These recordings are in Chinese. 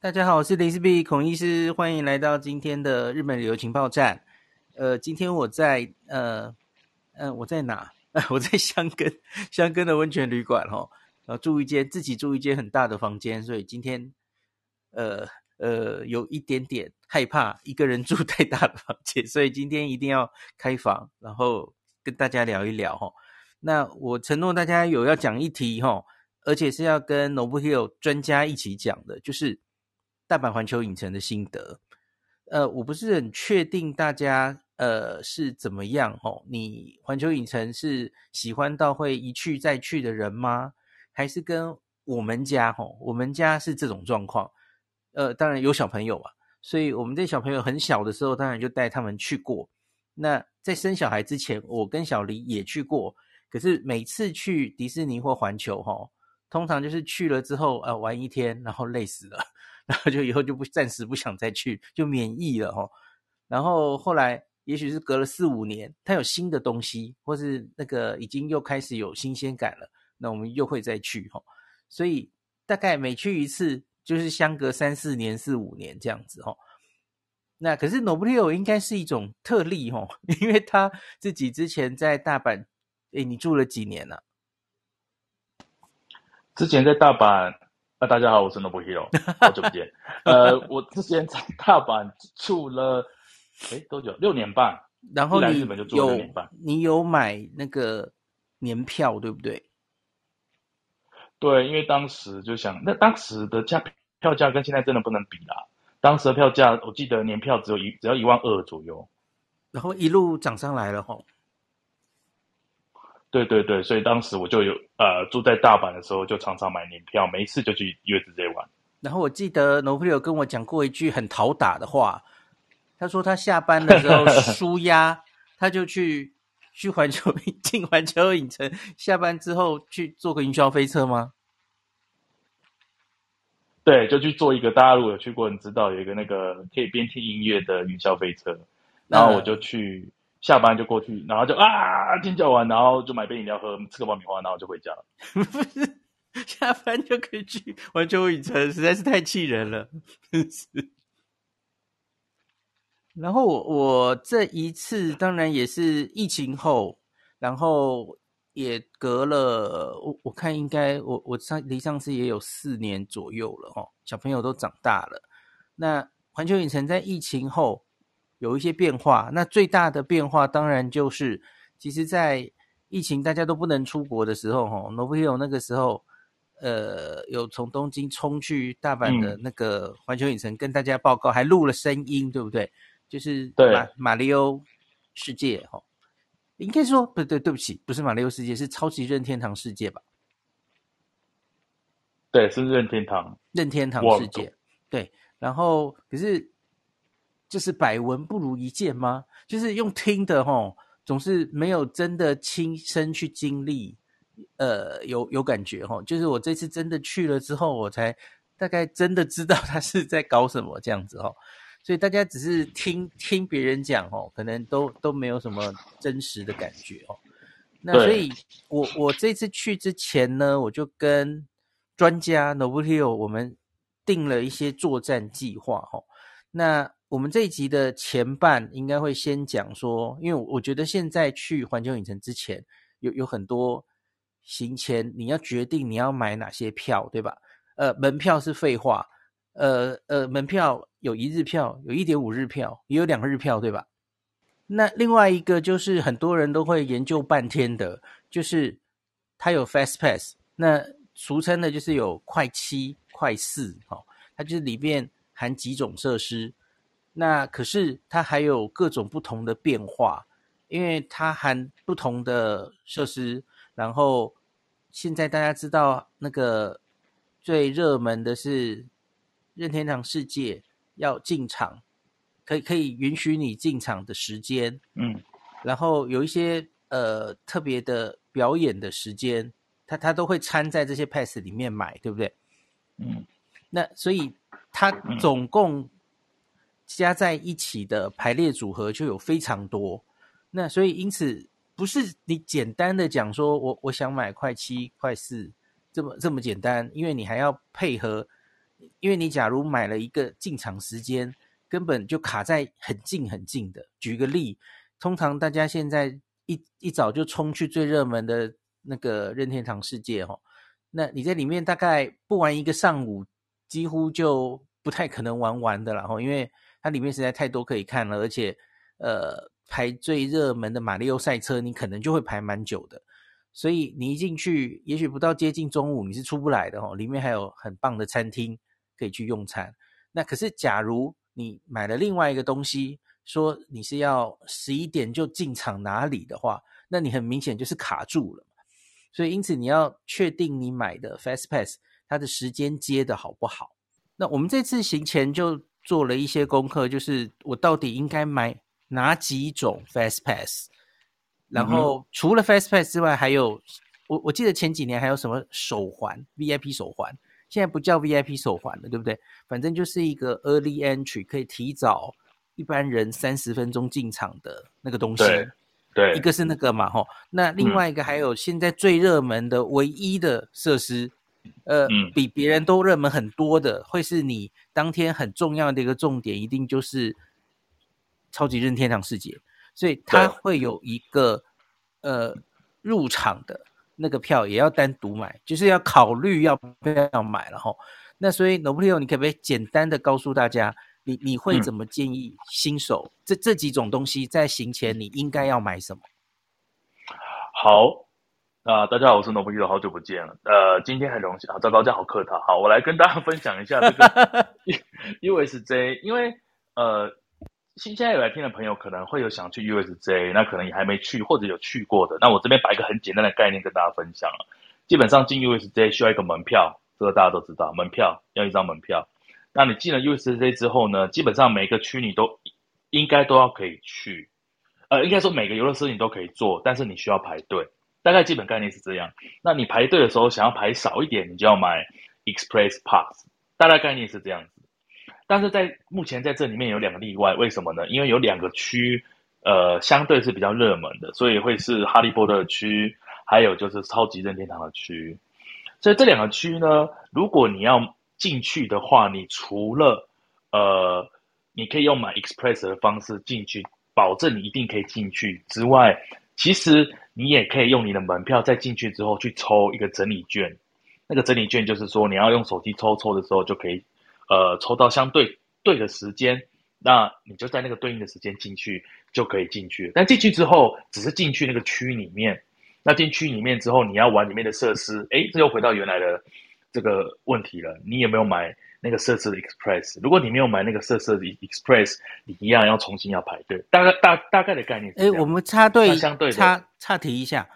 大家好，我是林氏璧孔医师，欢迎来到今天的日本旅游情报站。呃，今天我在呃，嗯、我在哪？我在箱根，箱根的温泉旅馆哦，然后住一间自己住一间很大的房间，所以今天呃呃有一点点害怕一个人住太大的房间，所以今天一定要开房，然后跟大家聊一聊哈。那我承诺大家有要讲一题哈，而且是要跟 Nobuhiro 专家一起讲的，就是。大阪环球影城的心得，呃，我不是很确定大家呃是怎么样哦。你环球影城是喜欢到会一去再去的人吗？还是跟我们家吼，我们家是这种状况。呃，当然有小朋友嘛，所以我们在小朋友很小的时候，当然就带他们去过。那在生小孩之前，我跟小黎也去过。可是每次去迪士尼或环球吼，通常就是去了之后呃玩一天，然后累死了。然后就以后就不暂时不想再去，就免疫了齁。然后后来也许是隔了四五年，它有新的东西，或是那个已经又开始有新鲜感了，那我们又会再去齁。所以大概每去一次就是相隔三四年、四五年这样子齁。那可是 Nobuhiro 应该是一种特例齁，因为他自己之前在大阪，诶，你住了几年了？之前在大阪。啊，大家好，我是 Nobuhiro，好久不见。呃，我之前在大阪住了，哎，多久？六年半。然后你来日本就住了六年半。你有买那个年票，对不对？对，因为当时就想，那当时的价票价跟现在真的不能比啦。当时的票价，我记得年票只有一只要一万二左右，然后一路涨上来了吼。对对对，所以当时我就有呃住在大阪的时候，就常常买年票，每一次就去 USJ 玩。然后我记得 Nobuhiro 有跟我讲过一句很讨打的话，他说他下班的时候舒压，他就去去环球进环球影城，下班之后去坐个云霄飞车吗？对，就去做一个大家如果有去过，你知道有一个那个可以边听音乐的云霄飞车，然后我就去。下班就过去，然后就啊尖叫完，然后就买杯饮料喝，吃个爆米花，然后就回家了。不是，下班就可以去环球影城，实在是太气人了。然后我我这一次当然也是疫情后，然后也隔了我我看应该我我上离上次也有四年左右了哦，小朋友都长大了。那环球影城在疫情后。有一些变化，那最大的变化当然就是，其实，在疫情大家都不能出国的时候，哈，Nobuhiro 那个时候，呃，有从东京冲去大阪的那个环球影城跟大家报告，还录了声音，对不对？就是马马里欧世界，哈，应该说不对，对不起，不是马里欧世界，是超级任天堂世界吧？对，是任天堂，任天堂世界，对，然后可是。就是百闻不如一见吗？就是用听的吼，总是没有真的亲身去经历，呃，有有感觉吼。就是我这次真的去了之后，我才大概真的知道他是在搞什么这样子哦。所以大家只是听听别人讲哦，可能都都没有什么真实的感觉哦。那所以我我这次去之前呢，我就跟专家 Nobuhiro 我们定了一些作战计划哦。那我们这一集的前半应该会先讲说，因为我觉得现在去环球影城之前有有很多行前你要决定你要买哪些票，对吧？呃，门票是废话，呃呃，门票有一日票，有一点五日票，也有两日票，对吧？那另外一个就是很多人都会研究半天的，就是它有 Fast Pass，那俗称的就是有快七、快四，哦，它就是里面含几种设施。那可是它还有各种不同的变化，因为它含不同的设施。然后现在大家知道那个最热门的是任天堂世界要进场，可以可以允许你进场的时间，嗯，然后有一些呃特别的表演的时间，它它都会掺在这些 pass 里面买，对不对？嗯，那所以它总共。加在一起的排列组合就有非常多，那所以因此不是你简单的讲说我我想买快七快四这么这么简单，因为你还要配合因为你假如买了一个进场时间，根本就卡在很近很近的。举个例，通常大家现在一一早就冲去最热门的那个任天堂世界哦，那你在里面大概不玩一个上午，几乎就不太可能玩完的了哈，因为它里面实在太多可以看了，而且呃排最热门的马里奥赛车，你可能就会排蛮久的。所以你一进去，也许不到接近中午，你是出不来的哦。里面还有很棒的餐厅可以去用餐。那可是，假如你买了另外一个东西，说你是要十一点就进场哪里的话，那你很明显就是卡住了。所以，因此你要确定你买的 Fast Pass 它的时间接的好不好。那我们这次行前就做了一些功课，就是我到底应该买哪几种 Fast Pass。然后除了 Fast Pass 之外，还有我我记得前几年还有什么手环 VIP 手环，现在不叫 VIP 手环了，对不对？反正就是一个 Early Entry，可以提早一般人三十分钟进场的那个东西。对，一个是那个嘛，吼。那另外一个还有现在最热门的唯一的设施，嗯、呃，嗯、比别人都热门很多的，会是你当天很重要的一个重点，一定就是超级任天堂世界。所以它会有一个呃入场的那个票，也要单独买，就是要考虑要不要买了哈。那所以 Nobuhiro，你可不可以简单的告诉大家，你你会怎么建议新手、嗯、这这几种东西在行前你应该要买什么？好啊、呃，大家好，我是 Nobuhiro，好久不见了。呃，今天很荣幸，啊糟糕，这样好客套。好，我来跟大家分享一下这个 USJ，因为呃。新现在有来听的朋友可能会有想去 USJ，那可能也还没去或者有去过的。那我这边把一个很简单的概念跟大家分享了。基本上进 USJ 需要一个门票，这个大家都知道，门票要一张门票。那你进了 USJ 之后呢，基本上每个区你都应该都要可以去，呃，应该说每个游乐设施你都可以做，但是你需要排队。大概基本概念是这样。那你排队的时候想要排少一点，你就要买 Express Pass。大概概念是这样子。但是在目前在这里面有两个例外，为什么呢？因为有两个区，呃，相对是比较热门的，所以会是哈利波特区，还有就是超级任天堂的区。所以这两个区呢，如果你要进去的话，你除了呃，你可以用买 Express 的方式进去，保证你一定可以进去之外，其实你也可以用你的门票再进去之后去抽一个整理券。那个整理券就是说，你要用手机抽抽的时候就可以。呃，抽到相对对的时间，那你就在那个对应的时间进去就可以进去。但进去之后，只是进去那个区里面。那进区里面之后，你要玩里面的设施，诶，这又回到原来的这个问题了。你有没有买那个设施的 Express？如果你没有买那个设施的 Express，你一样要重新要排队。大概大大概的概念是，诶，我们插队，相对插插题一下。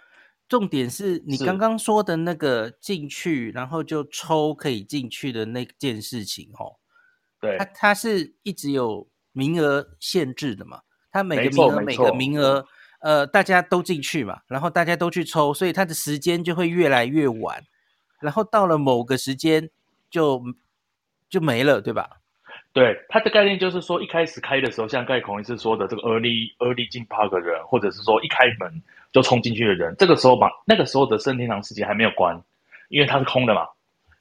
重点是你刚刚说的那个进去，然后就抽可以进去的那件事情，哦，对，它它是一直有名额限制的嘛？它每个名额每个名额，呃，大家都进去嘛，然后大家都去抽，所以它的时间就会越来越晚，然后到了某个时间就就没了，对吧？对，它的概念就是说，一开始开的时候，像盖孔医师说的，这个 early early 进 park 的人，或者是说一开门。就冲进去的人，这个时候嘛那个时候的圣天堂世界还没有关，因为它是空的嘛，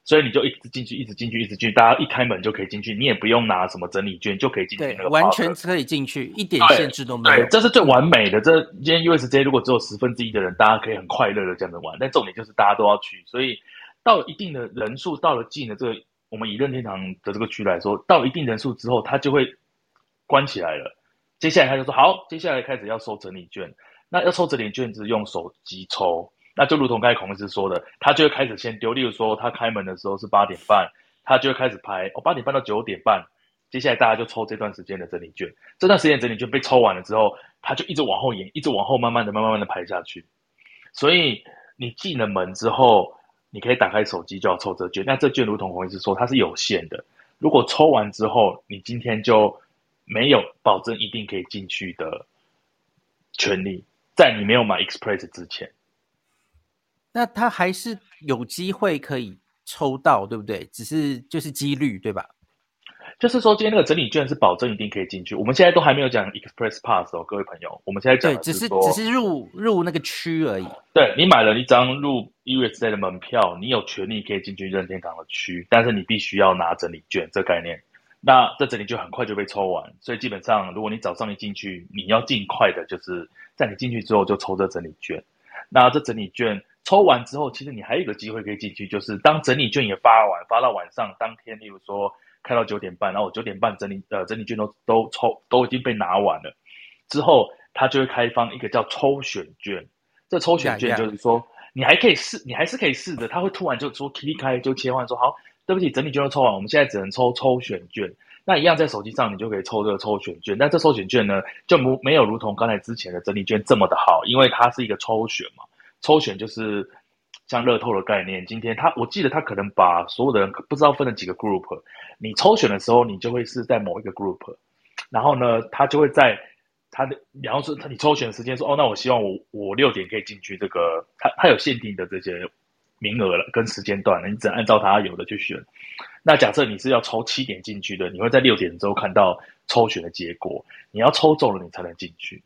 所以你就一直进去，一直进去，一直进去，大家一开门就可以进去，你也不用拿什么整理券就可以进去那个，完全可以进去，一点限制都没有。对，对，这是最完美的。这今天 USJ 如果只有十分之一的人，大家可以很快乐的这样子玩，但重点就是大家都要去，所以到一定的人数，到了进了这个我们以任天堂的这个区来说，到一定人数之后，它就会关起来了。接下来他就说好，接下来开始要收整理券。那要抽整理券子，用手机抽，那就如同刚才孔医师说的，他就会开始先丢。例如说，他开门的时候是八点半，他就会开始排哦，八点半到九点半，接下来大家就抽这段时间的整理券。这段时间整理券被抽完了之后，他就一直往后延，一直往后慢慢的、慢慢的排下去。所以你进了门之后，你可以打开手机就要抽这卷。那这卷如同孔医师说，它是有限的。如果抽完之后，你今天就没有保证一定可以进去的权利。在你没有买 Express 之前，那他还是有机会可以抽到，对不对？只是就是几率，对吧？就是说，今天那个整理券是保证一定可以进去。我们现在都还没有讲 Express Pass 哦，各位朋友，我们现在讲只是只是入入那个区而已。对，你买了一张入 USJ 的门票，你有权利可以进去任天堂的区，但是你必须要拿整理券这概念。那这整理券很快就被抽完，所以基本上，如果你早上一进去，你要尽快的，就是在你进去之后就抽这整理券。那这整理券抽完之后，其实你还有一个机会可以进去，就是当整理券也发完，发到晚上当天，例如说。开到九点半，然后我九点半整理呃整理券都都抽都已经被拿完了，之后他就会开放一个叫抽选券。这抽选券就是说 yeah, yeah. 你还可以试，你还是可以试的。他会突然就说 click 开就切换说好，对不起，整理券都抽完，我们现在只能抽抽选券。那一样在手机上你就可以抽这个抽选券，但这抽选券呢就没没有如同刚才之前的整理券这么的好，因为它是一个抽选嘛，抽选就是。像乐透的概念，今天他我记得他可能把所有的人不知道分了几个 group，你抽选的时候，你就会是在某一个 group，然后呢，他就会在他的，然后是你抽选的时间说，哦，那我希望我我六点可以进去这个，他他有限定的这些名额了跟时间段了，你只能按照他有的去选。那假设你是要抽七点进去的，你会在六点之后看到抽选的结果，你要抽中了你才能进去。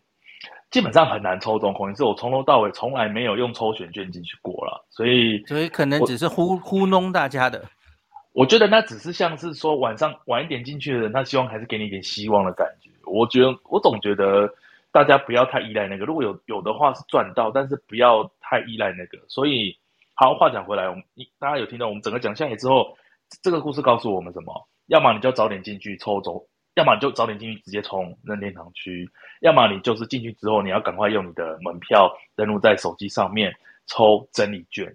基本上很难抽中，可能是我从头到尾从来没有用抽选券进去过了，所以所以可能只是糊糊弄大家的。我觉得那只是像是说晚上晚一点进去的人，他希望还是给你一点希望的感觉。我觉得我总觉得大家不要太依赖那个，如果有有的话是赚到，但是不要太依赖那个。所以好话讲回来，我们大家有听到我们整个讲下来之后，这个故事告诉我们什么？要么你就早点进去抽中。要么你就早点进去，直接冲任天堂区；要么你就是进去之后，你要赶快用你的门票登录在手机上面抽整理券；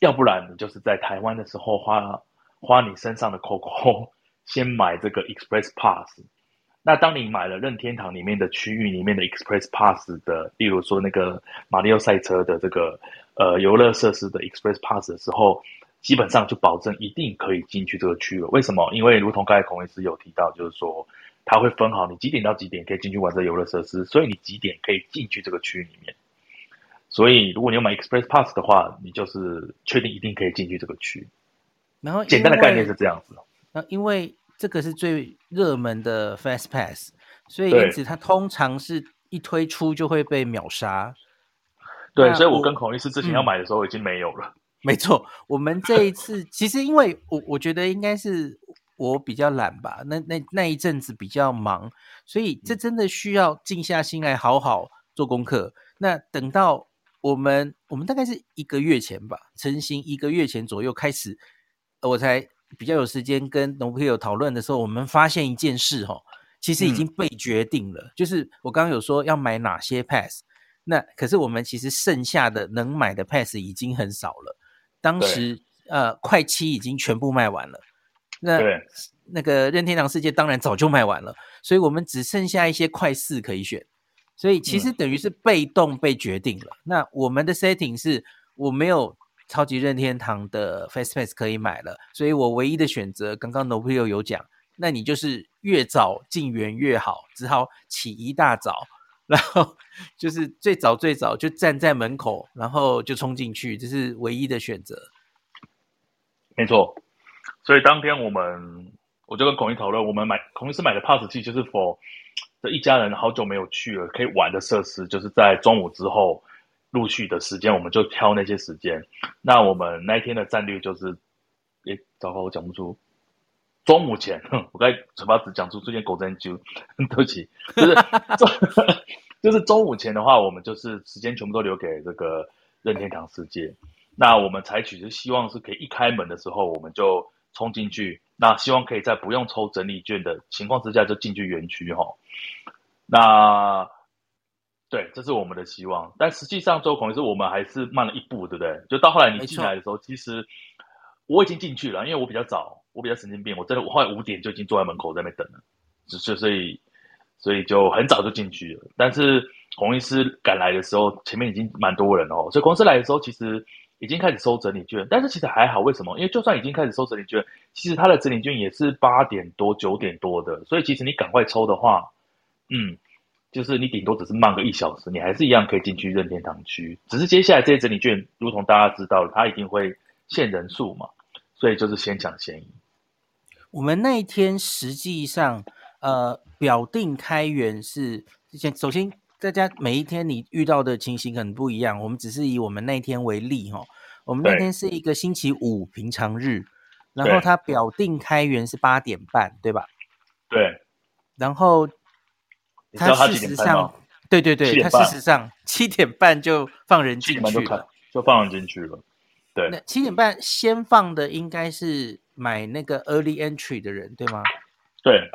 要不然你就是在台湾的时候花花你身上的 COCO，先买这个 Express Pass。那当你买了任天堂里面的区域里面的 Express Pass 的，例如说那个马里奥赛车的这个呃游乐设施的 Express Pass 的时候。基本上就保证一定可以进去这个区了。为什么？因为如同刚才孔医师有提到，就是说他会分好你几点到几点可以进去玩这游乐设施，所以你几点可以进去这个区里面。所以如果你要买 Express Pass 的话，你就是确定一定可以进去这个区。然后简单的概念是这样子。那因为这个是最热门的 Fast Pass，所以因此它通常是一推出就会被秒杀。对，所以我跟孔医师之前要买的时候已经没有了。嗯没错，我们这一次其实因为我我觉得应该是我比较懒吧，那那那一阵子比较忙，所以这真的需要静下心来好好做功课。那等到我们我们大概是一个月前吧，成型一个月前左右开始，我才比较有时间跟农朋友讨论的时候，我们发现一件事哈，其实已经被决定了，嗯、就是我刚刚有说要买哪些 pass，那可是我们其实剩下的能买的 pass 已经很少了。当时呃，快七已经全部卖完了，那那个任天堂世界当然早就卖完了，所以我们只剩下一些快四可以选，所以其实等于是被动被决定了。嗯、那我们的 setting 是我没有超级任天堂的 Face Pass 可以买了，所以我唯一的选择，刚刚 Nobuhiro 有讲，那你就是越早进园越好，只好起一大早。然后就是最早最早就站在门口，然后就冲进去，这是唯一的选择。没错，所以当天我们我就跟孔毅讨论，我们买孔毅是买的 pass 器，就是 for 这一家人好久没有去了可以玩的设施，就是在中午之后陆续的时间，我们就挑那些时间。那我们那一天的战略就是，诶，糟糕，我讲不出。中午前，哼，我刚才嘴巴只讲出这件狗真揪，对不起，就是中，就是中午前的话，我们就是时间全部都留给这个任天堂世界。那我们采取是希望是可以一开门的时候，我们就冲进去。那希望可以在不用抽整理券的情况之下就进去园区哈。那对，这是我们的希望。但实际上，周孔是我们还是慢了一步，对不对？就到后来你进来的时候，其实我已经进去了，因为我比较早。我比较神经病，我真的我后来五点就已经坐在门口在那边等了，只是所以所以就很早就进去了。但是洪医师赶来的时候，前面已经蛮多人哦。所以公司来的时候，其实已经开始收整理券，但是其实还好，为什么？因为就算已经开始收整理券，其实他的整理券也是八点多九点多的，所以其实你赶快抽的话，嗯，就是你顶多只是慢个一小时，你还是一样可以进去任天堂区。只是接下来这些整理券，如同大家知道了，它一定会限人数嘛，所以就是先抢先赢。我们那一天实际上，呃，表定开源是先首先，大家每一天你遇到的情形可能不一样。我们只是以我们那天为例哈，我们那天是一个星期五平常日，然后它表定开源是八点半，对吧？对。然后它事实上，对对对，它事实上七点半就放人进去了，就放人进去了。对，那七点半先放的应该是。买那个 early entry 的人，对吗？对，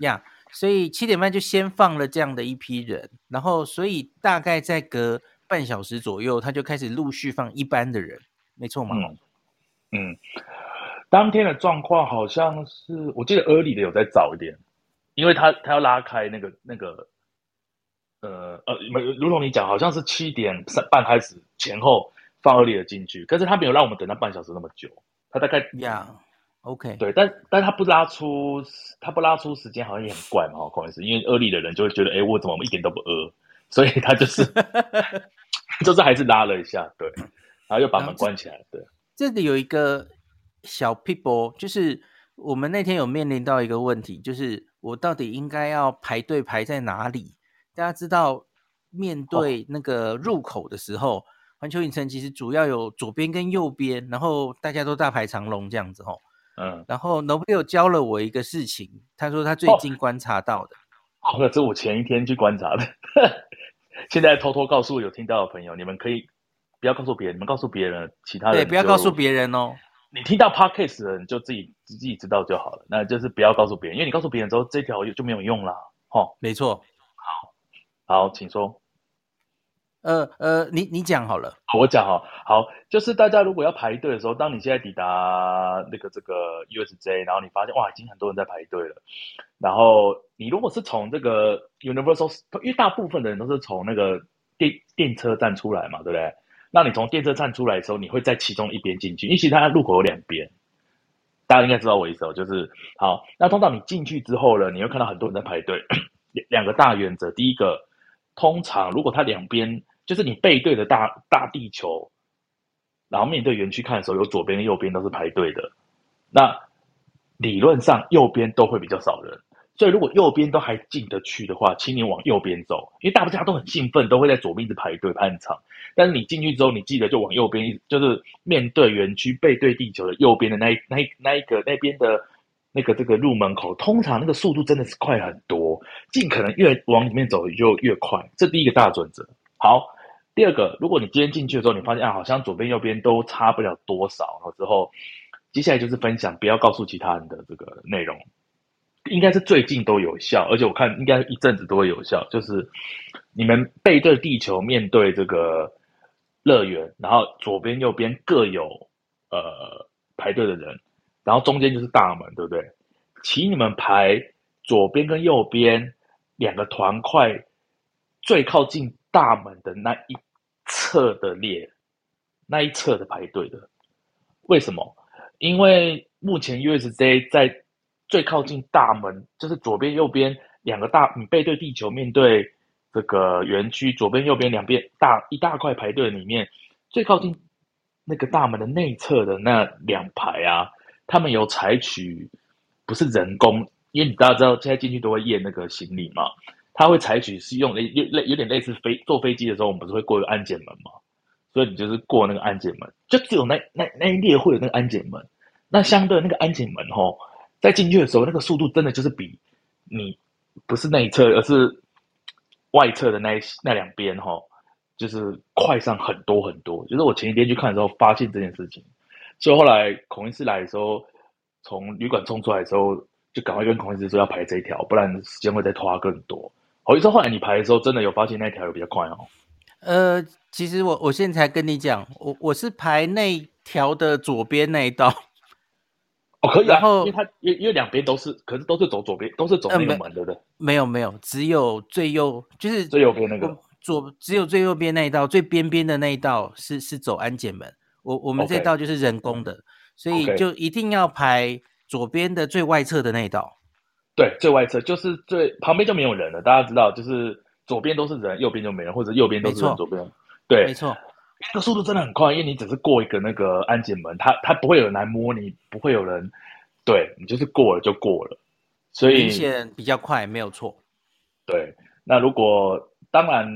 呀，yeah, 所以七点半就先放了这样的一批人，然后所以大概在隔半小时左右，他就开始陆续放一般的人，没错吗？嗯，嗯，当天的状况好像是，我记得 early 的有再早一点，因为他他要拉开那个那个，呃呃，如同你讲，好像是七点半开始前后放 early 的进去，可是他没有让我们等到半小时那么久。他大概呀、yeah,，OK，对，但但他不拉出，他不拉出时间，好像也很怪嘛，不好意思，因为 early 的人就会觉得，哎，我怎么一点都不饿，所以他就是，就是还是拉了一下，对，然后又把门关起来，对。这里有一个小 people，就是我们那天有面临到一个问题，就是我到底应该要排队排在哪里？大家知道，面对那个入口的时候。哦环球影城其实主要有左边跟右边，然后大家都大排长龙这样子吼。嗯，然后 Nobile 教了我一个事情，他说他最近观察到的。哦，这是我前一天去观察的。现在偷偷告诉有听到的朋友，你们可以不要告诉别人，你们告诉别人，其他人对，不要告诉别人哦。你听到 Podcast 的人就自己自己知道就好了，那就是不要告诉别人，因为你告诉别人之后，这条就没有用了。吼，没错。好，好，请说。呃呃，你你讲好了，我讲哈，好，就是大家如果要排队的时候，当你现在抵达那个这个 USJ，然后你发现哇，已经很多人在排队了，然后你如果是从这个 Universal，因为大部分的人都是从那个电电车站出来嘛，对不对？那你从电车站出来的时候，你会在其中一边进去，因为其实它路口有两边，大家应该知道我意思哦，就是好，那通常你进去之后呢，你会看到很多人在排队，两两个大原则，第一个，通常如果它两边就是你背对着大大地球，然后面对园区看的时候，有左边跟右边都是排队的。那理论上右边都会比较少人，所以如果右边都还进得去的话，请你往右边走，因为大家都很兴奋，都会在左边一直排队排很长。但是你进去之后，你记得就往右边，就是面对园区背对地球的右边的那一那一那一个那边的那个这个入门口，通常那个速度真的是快很多，尽可能越往里面走就越快。这第一个大准则。好。第二个，如果你今天进去的时候，你发现啊，好像左边右边都差不了多少，然后之后，接下来就是分享，不要告诉其他人的这个内容，应该是最近都有效，而且我看应该一阵子都会有效。就是你们背对地球，面对这个乐园，然后左边右边各有呃排队的人，然后中间就是大门，对不对？请你们排左边跟右边两个团块，最靠近大门的那一侧的列，那一侧的排队的，为什么？因为目前 USJ 在最靠近大门，就是左边右边两个大，你背对地球面对这个园区，左边右边两边大一大块排队里面，最靠近那个大门的内侧的那两排啊，他们有采取不是人工，因为你大家知道现在进去都会验那个行李嘛。他会采取是用类类有点类似飞坐飞机的时候，我们不是会过安检门吗？所以你就是过那个安检门，就只有那那那一列会有那个安检门。那相对那个安检门吼，在进去的时候，那个速度真的就是比你不是内侧，而是外侧的那那两边吼，就是快上很多很多。就是我前一天去看的时候，发现这件事情，所以后来孔医师来的时候，从旅馆冲出来的时候，就赶快跟孔医师说要排这一条，不然时间会再拖更多。好意思，后来你排的时候，真的有发现那条有比较快哦。呃，其实我我现在才跟你讲，我我是排那条的左边那一道。哦，可以啊，然后因为它因因为两边都是，可是都是走左边，都是走那个门，呃、对不对？没有没有，只有最右，就是最右边那个左，只有最右边那一道，最边边的那一道是是走安检门。我我们这道就是人工的，Okay. 所以就一定要排左边的最外侧的那一道。对，最外侧就是最旁边就没有人了。大家知道，就是左边都是人，右边就没人，或者右边都是人，左边对，没错。那个速度真的很快，因为你只是过一个那个安检门，它它不会有人来摸你，不会有人对，你就是过了就过了，所以明显比较快，没有错。对，那如果当然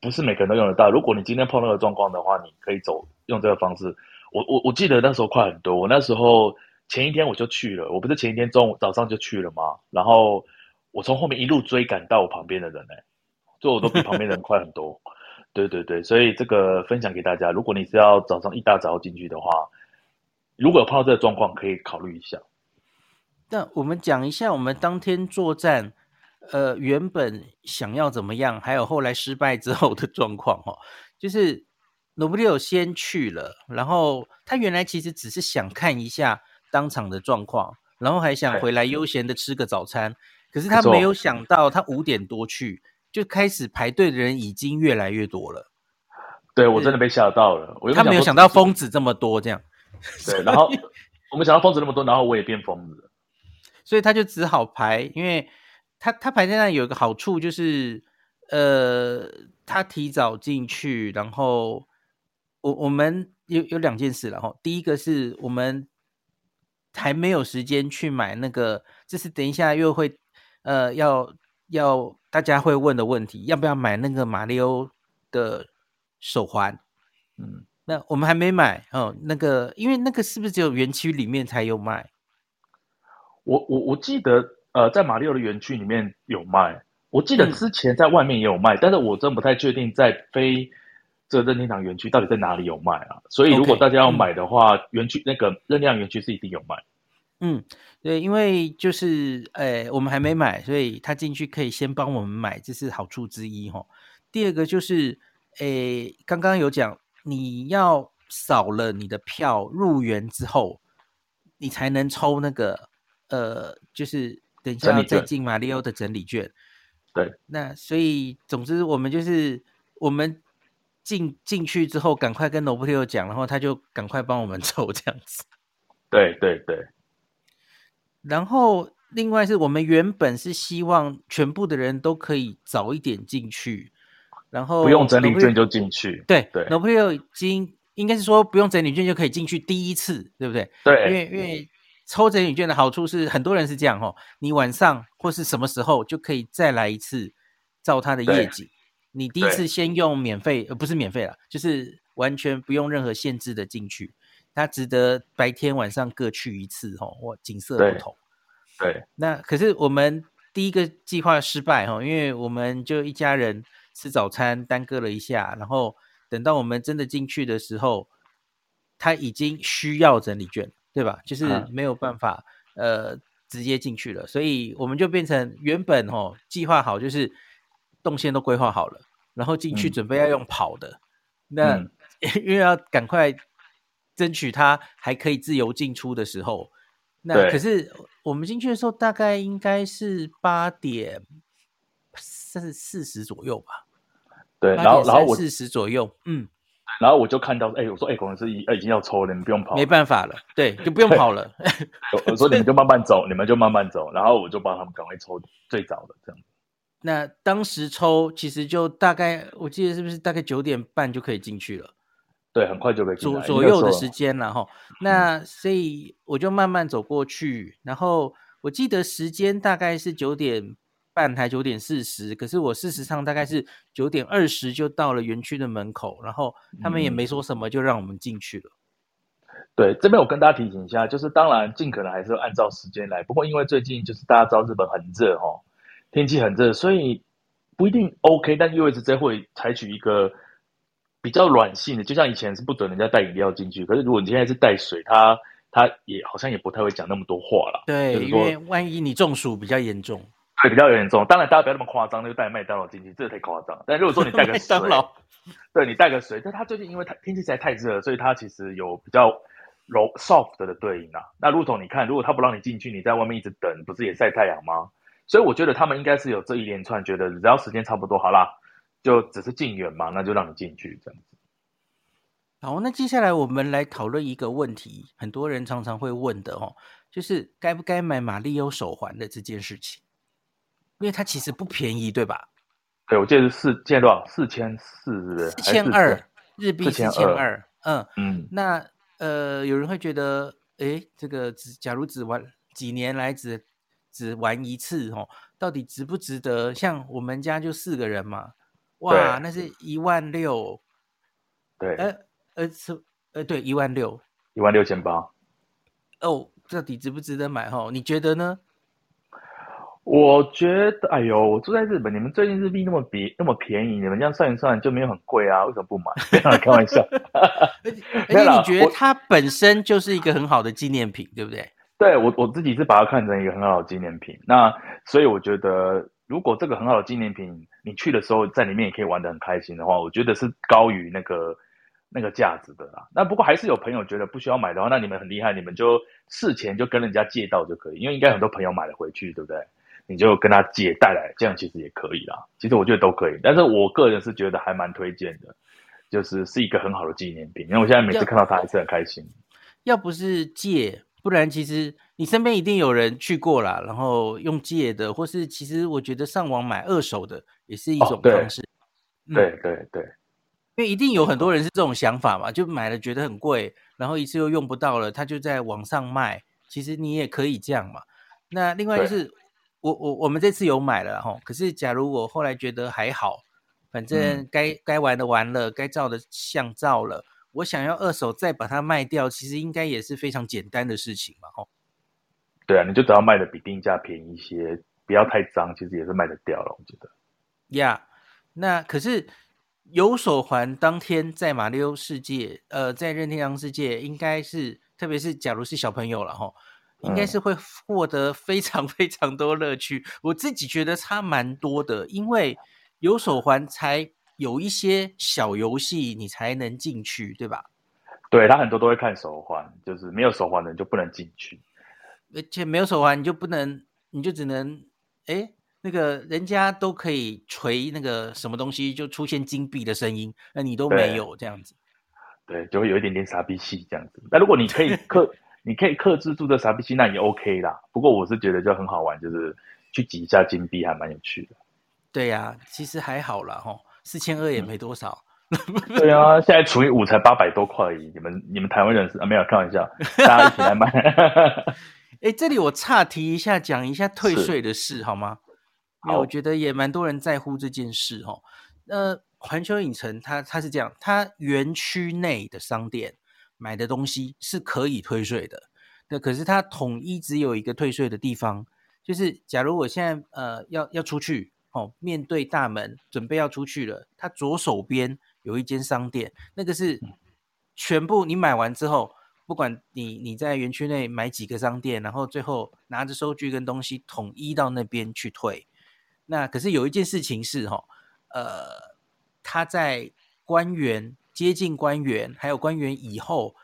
不是每个人都用得到，如果你今天碰到的状况的话，你可以走用这个方式。我我我记得那时候快很多，我那时候前一天我就去了，我不是前一天中午早上就去了吗？然后我从后面一路追赶到我旁边的人呢、欸，所以我都比旁边人快很多。对对对，所以这个分享给大家，如果你是要早上一大早进去的话，如果有碰到这个状况，可以考虑一下。那我们讲一下我们当天作战，呃，原本想要怎么样，还有后来失败之后的状况哦，就是。罗布利欧先去了，然后他原来其实只是想看一下当场的状况，然后还想回来悠闲的吃个早餐。可是他没有想到，他五点多去就开始排队的人已经越来越多了。对，我真的被吓到了，我他没有想到疯子这么多，这样。对，然后我们想到疯子那么多，然后我也变疯子，所以他就只好排，因为他他排在那有一个好处就是，呃，他提早进去，然后。我我们有有两件事，然后第一个是我们还没有时间去买那个，这是等一下又会呃要要大家会问的问题，要不要买那个马里欧的手环？嗯，那我们还没买哦，那个因为那个是不是只有园区里面才有卖？我我我记得呃，在马里欧的园区里面有卖，我记得之前在外面也有卖，嗯、但是我真不太确定在非。这个任天堂园区到底在哪里有卖啊？所以如果大家要买的话，园、区、嗯、那个任天堂园区是一定有卖。嗯，对，因为就是诶，我们还没买，所以他进去可以先帮我们买，这是好处之一哈。第二个就是诶，刚刚有讲，你要扫了你的票入园之后，你才能抽那个呃，就是等一下再进马里奥的整理券。对，那所以总之我们就是我们。进进去之后，赶快跟罗伯特讲，然后他就赶快帮我们 抽这样子。对对对。然后另外是我们原本是希望全部的人都可以早一点进去，然后不用整理券就进去。对对，罗伯特已经应该是说不用整理券就可以进去第一次，对不对？对。因为因为抽整理券的好处是很多人是这样哦，你晚上或是什么时候就可以再来一次照他的夜景。你第一次先用免费，呃，不是免费了，就是完全不用任何限制的进去，它值得白天晚上各去一次，吼，哇，景色不同。对。对，那可是我们第一个计划失败，哈，因为我们就一家人吃早餐耽搁了一下，然后等到我们真的进去的时候，他已经需要整理券，对吧？就是没有办法，嗯、呃，直接进去了，所以我们就变成原本，哦，计划好就是。动线都规划好了，然后进去准备要用跑的，嗯、那、嗯、因为要赶快争取他还可以自由进出的时候，那可是我们进去的时候大概应该是八点四四十左右吧？对，然后然后我四十左右，嗯，然后我就看到，哎，我说，哎，可能是已已经要抽了，你们不用跑，没办法了，对，就不用跑了。我说你们就慢慢走，你们就慢慢走，然后我就帮他们赶快抽最早的这样。那当时抽其实就大概，我记得是不是大概九点半就可以进去了？对，很快就可以。左左右的时间了哈。那所以我就慢慢走过去，然后我记得时间大概是九点半还九点四十，可是我事实上大概是九点二十就到了园区的门口，然后他们也没说什么，就让我们进去了。嗯、对，这边我跟大家提醒一下，就是当然尽可能还是按照时间来，不过因为最近就是大家知道日本很热哈。天气很热，所以不一定 OK，但 USJ 会采取一个比较软性的，就像以前是不准人家带饮料进去，可是如果你现在是带水，他他也好像也不太会讲那么多话了。对，就是、因为万一你中暑比较严重，对，比较严重。当然大家不要那么夸张，就带麦当劳进去，这个太夸张。但如果说你带个水，麦当劳，对你带个水，但他最近因为他天气实在太热了，所以他其实有比较柔 soft 的对应啊。那路总，你看，如果他不让你进去，你在外面一直等，不是也晒太阳吗？所以我觉得他们应该是有这一连串，觉得只要时间差不多，好啦，就只是进园嘛，那就让你进去这样子。好，那接下来我们来讨论一个问题，很多人常常会问的哦，就是该不该买马里欧手环的这件事情，因为它其实不便宜，对吧？对，我记得是四，现在多少？四千四，是不是？四千二日币，四千二。嗯嗯。那呃，有人会觉得哎，这个只假如只玩几年来只只玩一次哦，到底值不值得？像我们家就四个人嘛，哇，那是一万六，对，呃呃是呃对一万六，一万六千八，哦，到底值不值得买？哦，你觉得呢？我觉得，哎呦，我住在日本，你们最近日币那么比那么便宜，你们这样算一算就没有很贵啊？为什么不买？开玩笑。而且你觉得它本身就是一个很好的纪念品，对不对？对，我我自己是把它看成一个很好的纪念品。那所以我觉得，如果这个很好的纪念品，你去的时候在里面也可以玩得很开心的话，我觉得是高于那个那个价值的啦。那不过还是有朋友觉得不需要买的话，那你们很厉害，你们就事前就跟人家借到就可以，因为应该很多朋友买了回去，对不对？你就跟他借带来，这样其实也可以啦。其实我觉得都可以，但是我个人是觉得还蛮推荐的，就是是一个很好的纪念品。因为我现在每次看到它还是很开心。要不是借，不然其实你身边一定有人去过啦，然后用借的，或是其实我觉得上网买二手的也是一种方式。哦、对、嗯、对对对，因为一定有很多人是这种想法嘛，就买了觉得很贵，然后一次又用不到了，他就在网上卖。其实你也可以这样嘛。那另外就是。我我我们这次有买了哈，可是假如我后来觉得还好，反正该、嗯、该玩的玩了，该照的相照了，我想要二手再把它卖掉，其实应该也是非常简单的事情嘛，吼。对啊，你就只要卖的比定价便宜一些，不要太脏，其实也是卖得掉了，我觉得。呀、yeah，那可是有手环当天在马里奥世界，呃，在任天堂世界，应该是特别是假如是小朋友了吼。应该是会获得非常非常多乐趣，嗯，我自己觉得差蛮多的，因为有手环才有一些小游戏，你才能进去，对吧？对，他很多都会看手环，就是没有手环的人就不能进去，而且没有手环你就不能，你就只能，哎，那个人家都可以锤那个什么东西，就出现金币的声音，那你都没有这样子，对，就会有一点点傻逼戏这样子。那如果你可以克。你可以克制住这傻逼心，那也 OK 啦。不过我是觉得就很好玩，就是去挤一下金币，还蛮有趣的。对呀、啊，其实还好啦。吼，四千二也没多少。嗯、对啊，现在除以五才八百多块而已。你们你们台湾人是啊，没有开玩笑，大家一起来买。哎，这里我岔题一下，讲一下退税的事好吗？因为我觉得也蛮多人在乎这件事哈。那环球影城它它是这样，它园区内的商店。买的东西是可以退税的，那可是它统一只有一个退税的地方，就是假如我现在呃要要出去哦，面对大门准备要出去了，他左手边有一间商店，那个是全部你买完之后，不管你你在园区内买几个商店，然后最后拿着收据跟东西统一到那边去退。那可是有一件事情是哈，呃，他在官员。接近官员，还有官员以后，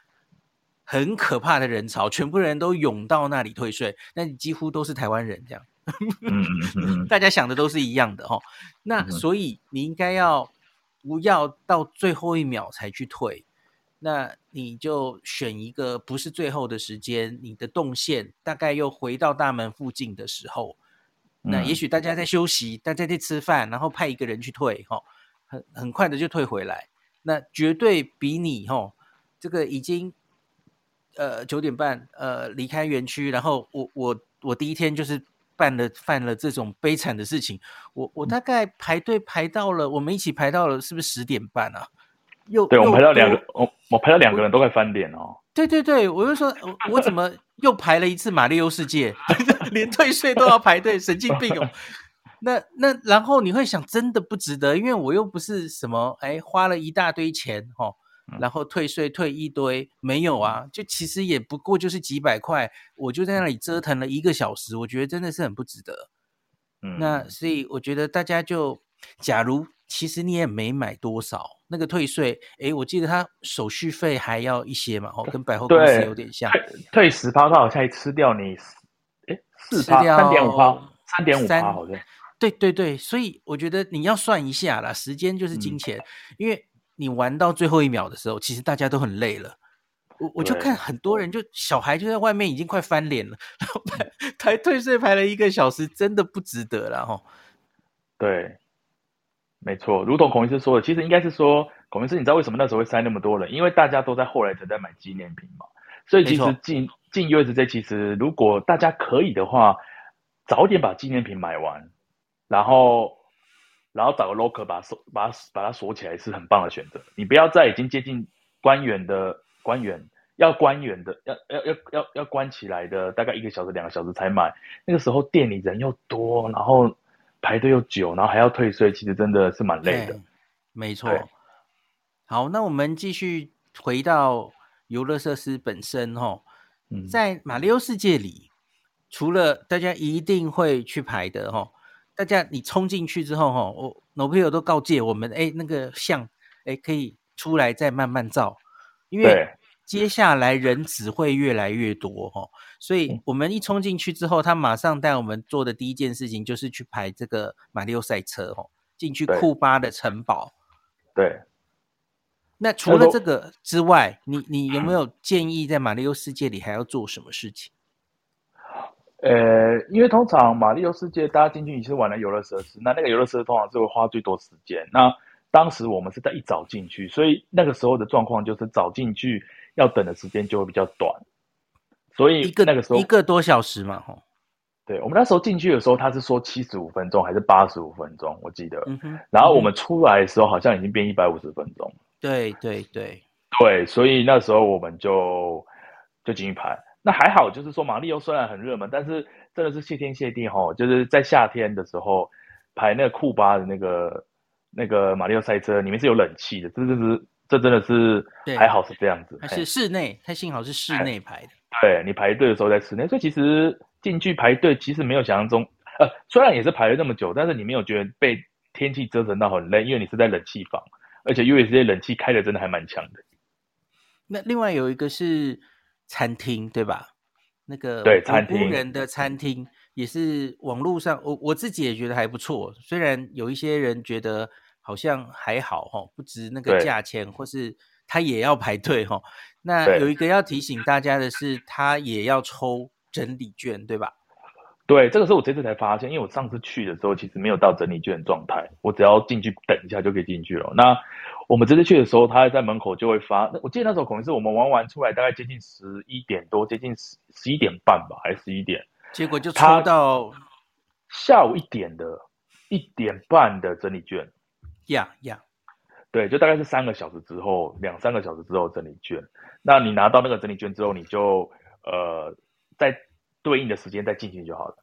很可怕的人潮，全部人都涌到那里退税，那你几乎都是台湾人这样，大家想的都是一样的哦。那所以你应该要不要到最后一秒才去退？那你就选一个不是最后的时间，你的动线大概又回到大门附近的时候，那也许大家在休息，大家在吃饭，然后派一个人去退，哈，很很快的就退回来。那绝对比你哈，这个已经呃九点半呃离开园区，然后我我我第一天就是办了犯了这种悲惨的事情，我我大概排队排到了，我们一起排到了是不是十点半啊？又对，我们排到两个，我我排到两个人都快翻脸哦。对对对，我就说我我怎么又排了一次马里奥世界，连退税都要排队，神经病哦。那那然后你会想，真的不值得，因为我又不是什么哎，花了一大堆钱哈，然后退税退一堆，没有啊，就其实也不过就是几百块，我就在那里折腾了一个小时，我觉得真的是很不值得。嗯，那所以我觉得大家就，假如其实你也没买多少，那个退税，哎，我记得他手续费还要一些嘛，哦，跟百货公司有点像，退十趴，他好像吃掉你，哎，四趴三点五趴，三点五趴好像。对对对，所以我觉得你要算一下啦，时间就是金钱，嗯，因为你玩到最后一秒的时候，其实大家都很累了。我我就看很多人，就小孩就在外面已经快翻脸了，然后排排退税排了一个小时，真的不值得了哈。对，没错，如同孔医师说的，其实应该是说，孔医师，你知道为什么那时候会塞那么多人？因为大家都在后来才在买纪念品嘛，所以其实进进 USJ，其实如果大家可以的话，早点把纪念品买完，然后然后找个 locker 把锁把它把它锁起来，是很棒的选择。你不要在已经接近关园的关园要关园的要要要要要关起来的大概一个小时两个小时才买，那个时候店里人又多，然后排队又久，然后还要退税，其实真的是蛮累的。没错。好，那我们继续回到游乐设施本身哈，在马里奥世界里，除了大家一定会去排的哈，大家你冲进去之后哈，我老朋友都告诫我们，哎，那个像哎可以出来再慢慢照，因为接下来人只会越来越多哈，所以我们一冲进去之后，他马上带我们做的第一件事情就是去排这个马里奥赛车哈，进去库巴的城堡，对。那除了这个之外，你你有没有建议在马里奥世界里还要做什么事情？呃，因为通常马里奥世界大家进去你是玩了游乐设施，那那个游乐设施通常是会花最多时间。那当时我们是在一早进去，所以那个时候的状况就是早进去要等的时间就会比较短，所以一个那个时候一个多小时嘛，吼。对，我们那时候进去的时候，他是说七十五分钟还是八十五分钟？我记得。然后我们出来的时候，好像已经变一百五十分钟。对对对对，所以那时候我们就就进去排。那还好，就是说马里欧虽然很热门，但是真的是谢天谢地哈，就是在夏天的时候排那个库巴的那个那个马里欧赛车，里面是有冷气的，这这是这真的是还好是这样子。还是室内，它幸好是室内排的。对，你排队的时候在室内，所以其实进去排队其实没有想象中，呃，虽然也是排了那么久，但是你没有觉得被天气折腾到很累，因为你是在冷气房。而且 USJ 冷气开的真的还蛮强的。那另外有一个是餐厅，对吧？那个对餐厅人的餐厅也是网络上，我我自己也觉得还不错。虽然有一些人觉得好像还好哈，不值那个价钱，或是他也要排队哈。那有一个要提醒大家的是，他也要抽整理券，对吧？对，这个是我这次才发现，因为我上次去的时候其实没有到整理券状态，我只要进去等一下就可以进去了。那我们这次去的时候，他还在门口就会发。那我记得那时候可能是我们玩完出来大概接近十一点多，接近十十一点半吧，还是十一点？结果就抽到下午一点的一点半的整理卷。呀呀，对，就大概是三个小时之后，两三个小时之后整理卷。那你拿到那个整理卷之后，你就呃在。对应的时间再进行就好了。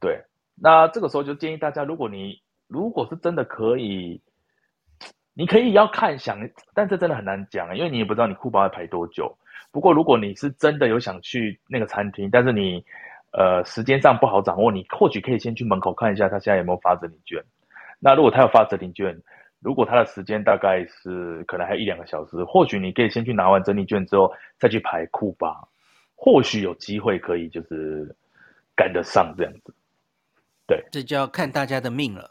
对，那这个时候就建议大家，如果你如果是真的可以，你可以要看想，但这真的很难讲，因为你也不知道你库巴要排多久。不过如果你是真的有想去那个餐厅，但是你呃时间上不好掌握，你或许可以先去门口看一下他现在有没有发整理券。那如果他有发整理券，如果他的时间大概是可能还有一两个小时，或许你可以先去拿完整理券之后再去排库巴。或许有机会可以就是赶得上这样子，对，这就要看大家的命了。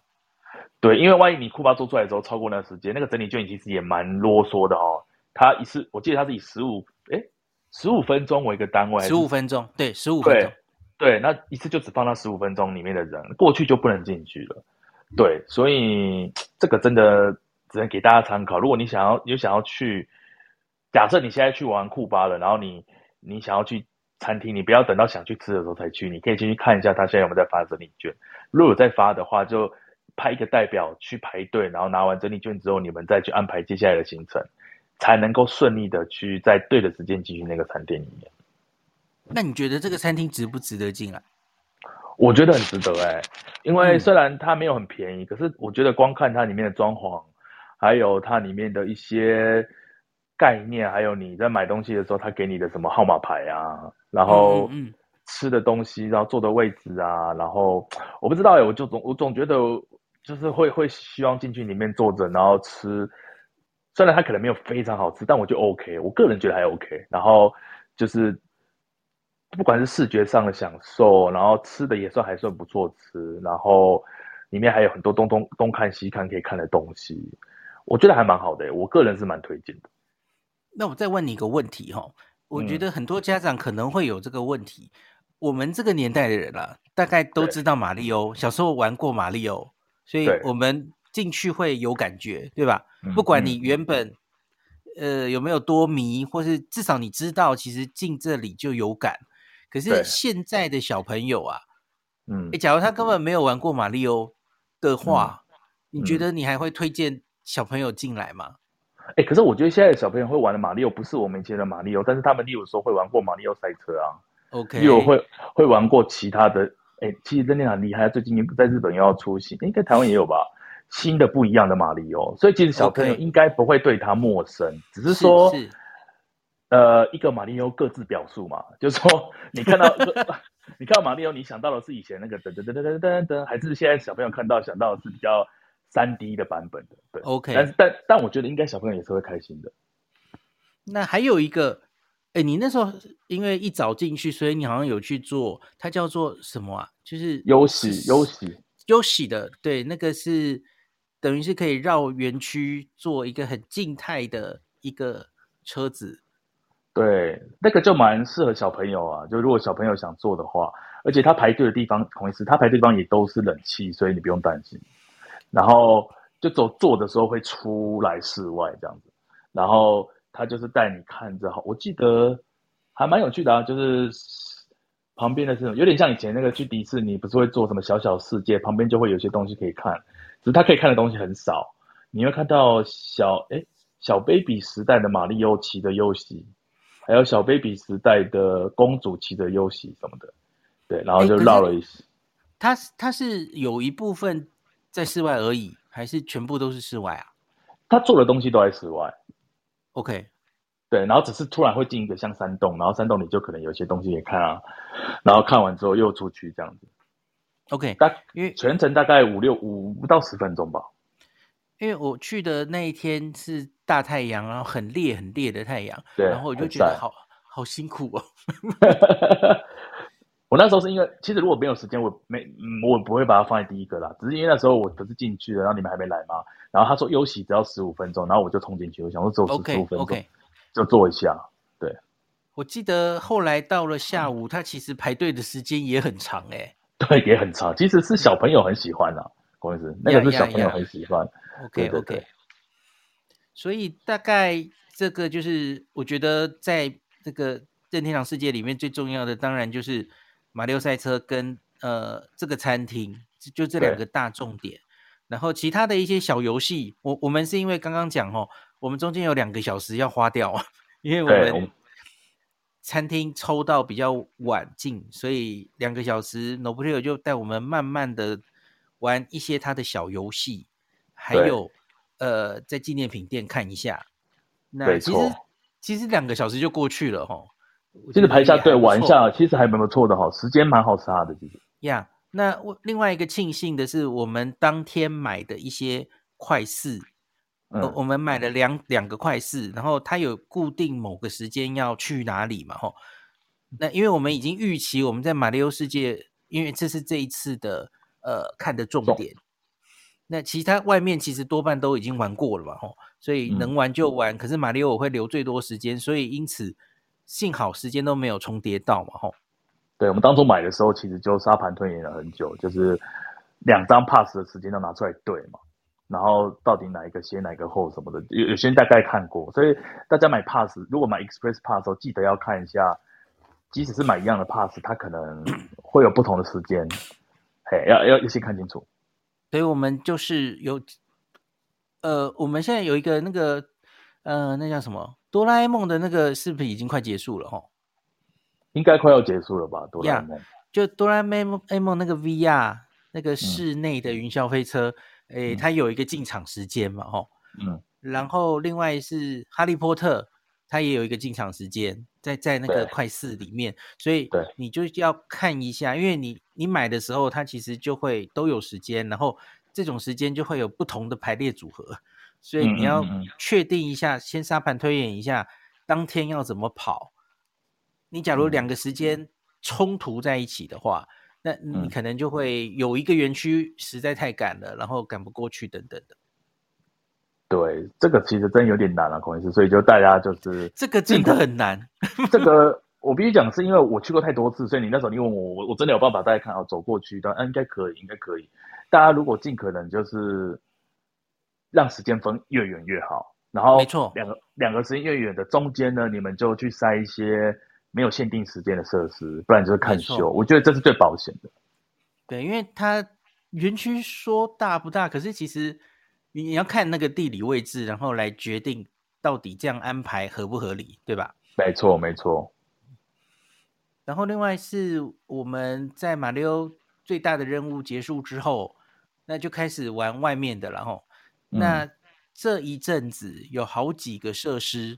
对，因为万一你库巴做出来的时候超过那个时间，那个整理券其实也蛮啰嗦的哦。它一次，我记得它是以十五哎十五分钟为一个单位，十五分钟，对，十五分钟，对，那一次就只放到十五分钟里面的人过去就不能进去了。对，所以这个真的只能给大家参考。如果你想要有想要去，假设你现在去玩库巴了，然后你。你想要去餐厅，你不要等到想去吃的时候才去，你可以进去看一下他现在有没有在发整理券。如果有在发的话，就派一个代表去排队，然后拿完整理券之后，你们再去安排接下来的行程，才能够顺利的去在对的时间进去那个餐厅里面。那你觉得这个餐厅值不值得进来？我觉得很值得哎、欸，因为虽然它没有很便宜，嗯、可是我觉得光看它里面的装潢，还有它里面的一些。概念，还有你在买东西的时候，他给你的什么号码牌啊，然后吃的东西，然后坐的位置啊，然后我不知道哎，我就总我总觉得就是会会希望进去里面坐着，然后吃，虽然它可能没有非常好吃，但我就 OK，我个人觉得还 OK。然后就是不管是视觉上的享受，然后吃的也算还算不错吃，然后里面还有很多东东东看西看可以看的东西，我觉得还蛮好的，我个人是蛮推荐的。那我再问你一个问题哈，我觉得很多家长可能会有这个问题。嗯、我们这个年代的人啊，大概都知道马里欧，小时候玩过马里欧，所以我们进去会有感觉，对吧？嗯、不管你原本呃有没有多迷，或是至少你知道其实进这里就有感。可是现在的小朋友啊，嗯，哎，假如他根本没有玩过马里奥的话，嗯，你觉得你还会推荐小朋友进来吗？哎，可是我觉得现在的小朋友会玩的马里奥不是我们以前的马里奥，但是他们例如说会玩过马里奥赛车啊，OK，例如会会玩过其他的。哎，其实真的很厉害，最近在日本又要出新，应该台湾也有吧，新的不一样的马里奥，所以其实小朋友应该不会对他陌生，okay. 只是说是是，呃，一个马里奥各自表述嘛，就是说你看到 你看到马里奥，你想到的是以前那个噔噔噔噔噔噔噔，还是现在小朋友看到想到的是比较。三 D 的版本的，对，OK，但是但但我觉得应该小朋友也是会开心的。那还有一个，哎，你那时候因为一早进去，所以你好像有去做，它叫做什么啊？就是优喜优喜优喜的，对，那个是等于是可以绕园区做一个很静态的一个车子。对，那个就蛮适合小朋友啊，就如果小朋友想坐的话，而且他排队的地方，同时他排队地方也都是冷气，所以你不用担心。然后就走坐的时候会出来室外这样子，然后他就是带你看着，好，我记得还蛮有趣的啊，就是旁边的这种有点像以前那个去迪士尼，不是会做什么小小世界，旁边就会有些东西可以看，只是他可以看的东西很少，你会看到小诶小 baby 时代的马里奥骑的优喜，还有小 baby 时代的公主骑的优喜什么的，对，然后就绕了一次，他他是有一部分。在室外而已，还是全部都是室外啊？他做的东西都在室外。OK，对，然后只是突然会进一个像山洞，然后山洞里就可能有些东西也看啊，然后看完之后又出去这样子。OK，大因为全程大概五六五不到十分钟吧。因为我去的那一天是大太阳，然后很烈很烈的太阳，对，然后我就觉得好好辛苦哦。我那时候是因为，其实如果没有时间，我没，我不会把它放在第一个啦。只是因为那时候我不是进去了，然后你们还没来嘛。然后他说休息只要十五分钟，然后我就冲进去。我想说只有十五分钟，okay, okay. 就坐一下。对，我记得后来到了下午，他其实排队的时间也很长诶、欸。对，也很长。其实是小朋友很喜欢啊，不好意思，那个是小朋友很喜欢。OK OK。所以大概这个就是我觉得在这个任天堂世界里面最重要的，当然就是。马里奥赛车跟呃这个餐厅就这两个大重点，然后其他的一些小游戏，我我们是因为刚刚讲哦，我们中间有两个小时要花掉，因为我们餐厅抽到比较晚进，所以两个小时，Nobuhiro 就带我们慢慢的玩一些他的小游戏，还有呃在纪念品店看一下，那其实其实两个小时就过去了哈。其实排下队玩一下，其实还蛮不错的哈，时间蛮好杀的。其实呀，那我另外一个庆幸的是，我们当天买的一些快四，嗯，我们买了两两个快四，然后它有固定某个时间要去哪里嘛，吼。那因为我们已经预期我们在马里奥世界，因为这是这一次的呃看的重点。那其他外面其实多半都已经玩过了嘛，吼，所以能玩就玩。嗯，可是马里奥我会留最多时间，所以因此。幸好时间都没有重叠到嘛，吼。对，我们当初买的时候，其实就沙盘推演了很久，就是两张 pass 的时间都拿出来对嘛，然后到底哪一个先，哪一个后什么的，有有些人大概看过，所以大家买 pass，如果买 express pass 的时候，记得要看一下，即使是买一样的 pass，它可能会有不同的时间，嘿，要要先看清楚。所以我们就是有，呃，我们现在有一个那个，呃，那叫什么？哆啦 A 梦的那个是不是已经快结束了？哈，应该快要结束了吧？哆啦 A 梦，就哆啦 A 梦 A 梦那个 VR 那个室内的云霄飞车，诶、嗯欸，它有一个进场时间嘛？哈，嗯，然后另外是哈利波特，它也有一个进场时间，在在那个快四里面，所以你就要看一下，因为你你买的时候，它其实就会都有时间，然后这种时间就会有不同的排列组合。所以你要确定一下，先沙盘推演一下当天要怎么跑。你假如两个时间冲突在一起的话，嗯，那你可能就会有一个园区实在太赶了，然后赶不过去等等的。对，这个其实真有点难啊，孔医师。所以就大家就是这个真的很难。这个我必须讲，是因为我去过太多次，所以你那时候你问我，我我真的有办法大家看啊，走过去的，嗯，应该可以，应该可以。大家如果尽可能就是。让时间分越远越好，然后没错，两个两个时间越远的中间呢，你们就去塞一些没有限定时间的设施，不然就是看秀。我觉得这是最保险的。对，因为它园区说大不大，可是其实你要看那个地理位置，然后来决定到底这样安排合不合理，对吧？没错，没错。然后另外是我们在马里奥最大的任务结束之后，那就开始玩外面的了吼。那这一阵子有好几个设施，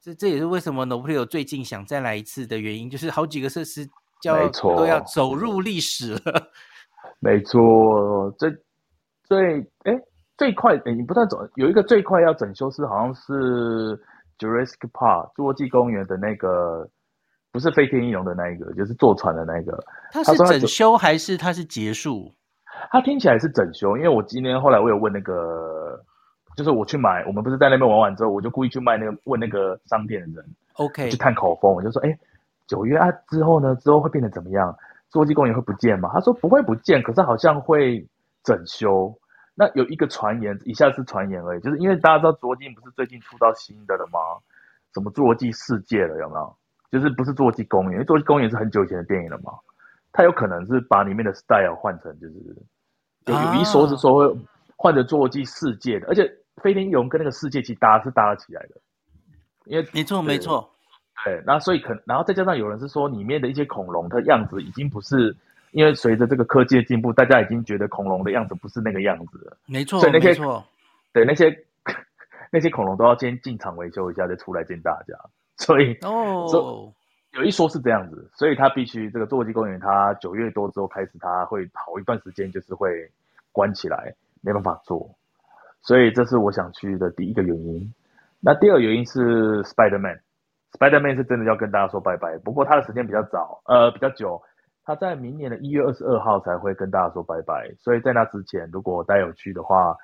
这这也是为什么 Nobuo 最近想再来一次的原因，就是好几个设施叫没错都要走入历史了。没错，最最哎最快哎，你不太走，有一个最快要整修是好像是 Jurassic Park 侏罗纪公园的那个。不是飞天翼龙的那一个，就是坐船的那一个。它是整修还是它是结束？它听起来是整修，因为我今天后来我有问那个，就是我去买，我们不是在那边玩完之后，我就故意去卖那个问那个商店的人，OK，去探口风，我就说，哎，九月啊之后呢，之后会变得怎么样？侏罗纪公园会不见吗？他说不会不见，可是好像会整修。那有一个传言，以下是传言而已，就是因为大家知道侏罗纪不是最近出到新的了吗？什么侏罗纪世界了，有没有？就是不是侏罗纪公园，因为侏罗纪公园是很久以前的电影了嘛，它有可能是把里面的 style 换成，就是有有一说是说会换成侏罗纪世界的，而且飞天翼龙跟那个世界其实搭是搭得起来的，因为没错没错，对，那所以可然后再加上有人是说里面的一些恐龙的样子已经不是，因为随着这个科技的进步，大家已经觉得恐龙的样子不是那个样子了，没错，所以那些没错，对那些 那些恐龙都要先进场维修一下再出来见大家。所以哦，有一说是这样子，所以他必须这个侏罗纪公园，它九月多之后开始，它会好一段时间就是会关起来，没办法做。所以这是我想去的第一个原因。那第二原因是 Spider-Man，Spider-Man 是真的要跟大家说拜拜。不过他的时间比较早，呃，比较久，他在明年的一月二十二号才会跟大家说拜拜。所以在那之前，如果大家有去的话，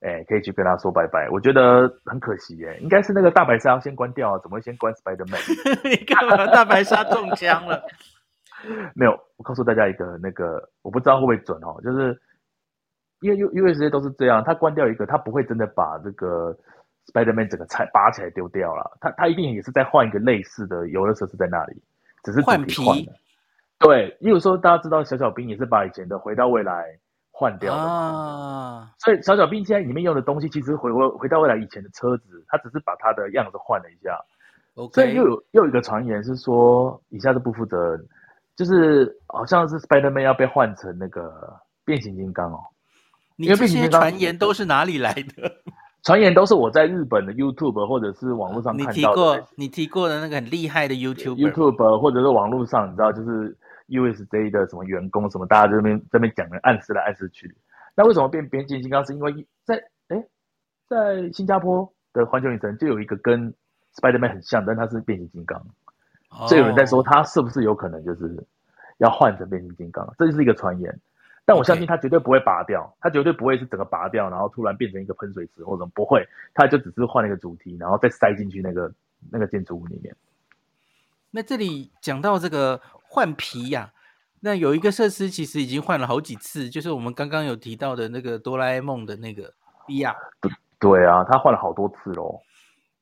哎，可以去跟他说拜拜。我觉得很可惜耶，应该是那个大白鲨要先关掉啊，怎么会先关 Spider-Man？你干嘛？大白鲨中枪了？没有，我告诉大家一个那个，我不知道会不会准哦，就是因为 U U S A 都是这样，他关掉一个，他不会真的把这个 Spider-Man 整个拆拔起来丢掉了，他他一定也是在换一个类似的游乐设施在那里，只是换皮。对，因为有时候大家知道小小兵也是把以前的回到未来。换掉了啊，所以小小兵现在里面用的东西，其实回回回到未来以前的车子，他只是把它的样子换了一下。Okay. 所以又有又有一个传言是说，以下是不负责任，就是好像是 Spider-Man 要被换成那个变形金刚哦。你这些传言都是哪里来的？传言都是我在日本的 YouTube 或者是网络上看到的。你提过你提过的那个很厉害的 YouTube YouTube 或者是网络上，你知道就是。USJ 的什么员工什么，大家这边这边讲的暗示来暗示去。那为什么变变形金刚？是因为在哎，在新加坡的环球影城就有一个跟 Spider-Man 很像，但它是变形金刚。所以有人在说它是不是有可能就是要换成变形金刚？这就是一个传言。但我相信它绝对不会拔掉，它绝对不会是整个拔掉，然后突然变成一个喷水池或者不会，它就只是换了一个主题，然后再塞进去那个那个建筑物里面。那这里讲到这个。换皮呀、啊，那有一个设施其实已经换了好几次，就是我们刚刚有提到的那个哆啦 A 梦的那个 VR。对对啊，他换了好多次喽。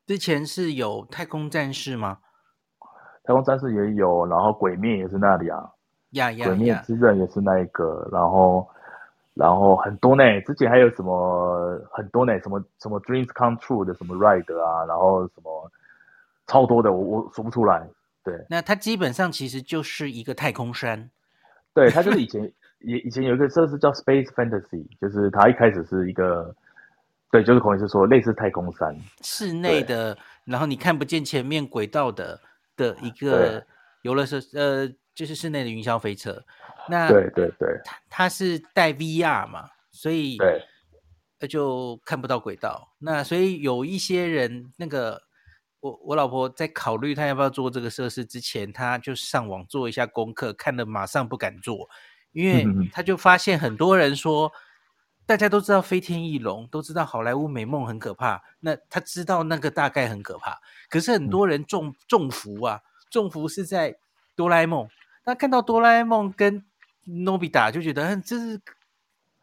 之前是有太空战士吗？太空战士也有，然后鬼灭也是那里啊。呀呀呀！鬼灭之刃也是那一个，然后然后很多呢。之前还有什么很多呢？什么什么 Dreams Come True 的什么 Ride 啊，然后什么超多的，我我说不出来。对，那它基本上其实就是一个太空山。对，它就是以前以以前有一个设施叫 Space Fantasy，就是它一开始是一个，对，就是孔医师说类似太空山，室内的，然后你看不见前面轨道的的一个游乐设施，呃，就是室内的云霄飞车。那对对对，它它是带 VR 嘛，所以对，就看不到轨道。那所以有一些人那个。我我老婆在考虑她要不要做这个设施之前，她就上网做一下功课，看了马上不敢做，因为她就发现很多人说，大家都知道飞天翼龙，都知道好莱坞美梦很可怕，那他知道那个大概很可怕，可是很多人中中伏啊，中伏是在哆啦 A 梦，那看到哆啦 A 梦跟诺比达就觉得，嗯，这是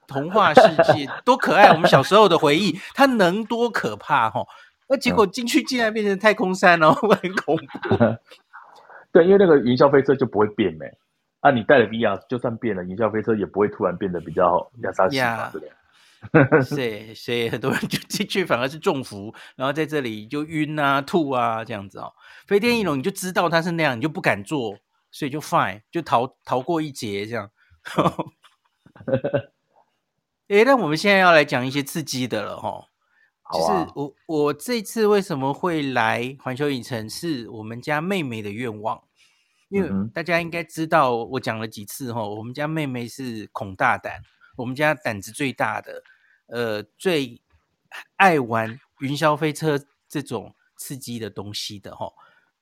童话世界 多可爱，我们小时候的回忆，它能多可怕哈？那结果进去竟然变成太空山哦，会很恐怖。对，因为那个云霄飞车就不会变没。啊，你带了 VR，就算变了，云霄飞车也不会突然变得比较亚沙西嘛，对不对？是，所以很多人就进去反而是中伏，然后在这里就晕啊、吐啊这样子哦。飞天翼龙你就知道它是那样，你就不敢坐，所以就 fine，就逃逃过一劫这样。哎，那我们现在要来讲一些刺激的了哈。就是我我这次为什么会来环球影城，是我们家妹妹的愿望。因为大家应该知道，我讲了几次哈，我们家妹妹是恐大胆，我们家胆子最大的，呃，最爱玩云霄飞车这种刺激的东西的哈。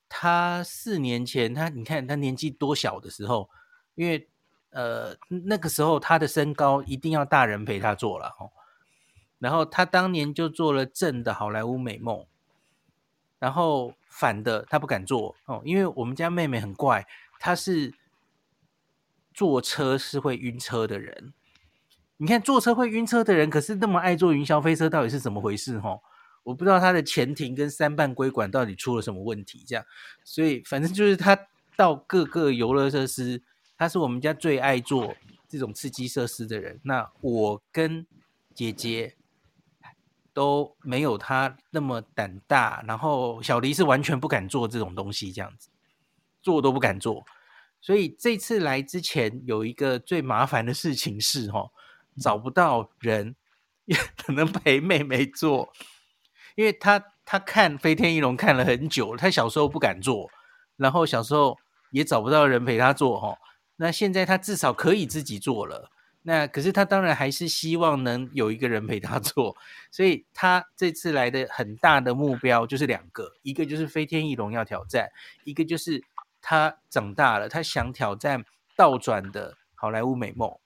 她四年前，她你看她年纪多小的时候，因为呃那个时候她的身高一定要大人陪她坐了哈，然后他当年就做了正的好莱坞美梦。然后反的他不敢做哦，因为我们家妹妹很怪，她是坐车是会晕车的人。你看坐车会晕车的人，可是那么爱坐云霄飞车，到底是怎么回事？哈，我不知道他的前庭跟三半规管到底出了什么问题。这样，所以反正就是他到各个游乐设施，他是我们家最爱做这种刺激设施的人。那我跟姐姐。都没有他那么胆大，然后小黎是完全不敢做这种东西，这样子做都不敢做。所以这次来之前有一个最麻烦的事情是，哈，找不到人也 可能陪妹妹做，因为他他看飞天翼龙看了很久，他小时候不敢做，然后小时候也找不到人陪他做，哈。那现在他至少可以自己做了。那可是他当然还是希望能有一个人陪他做，所以他这次来的很大的目标就是两个，一个就是飞天翼龙要挑战，一个就是他长大了，他想挑战倒转的好莱坞美梦。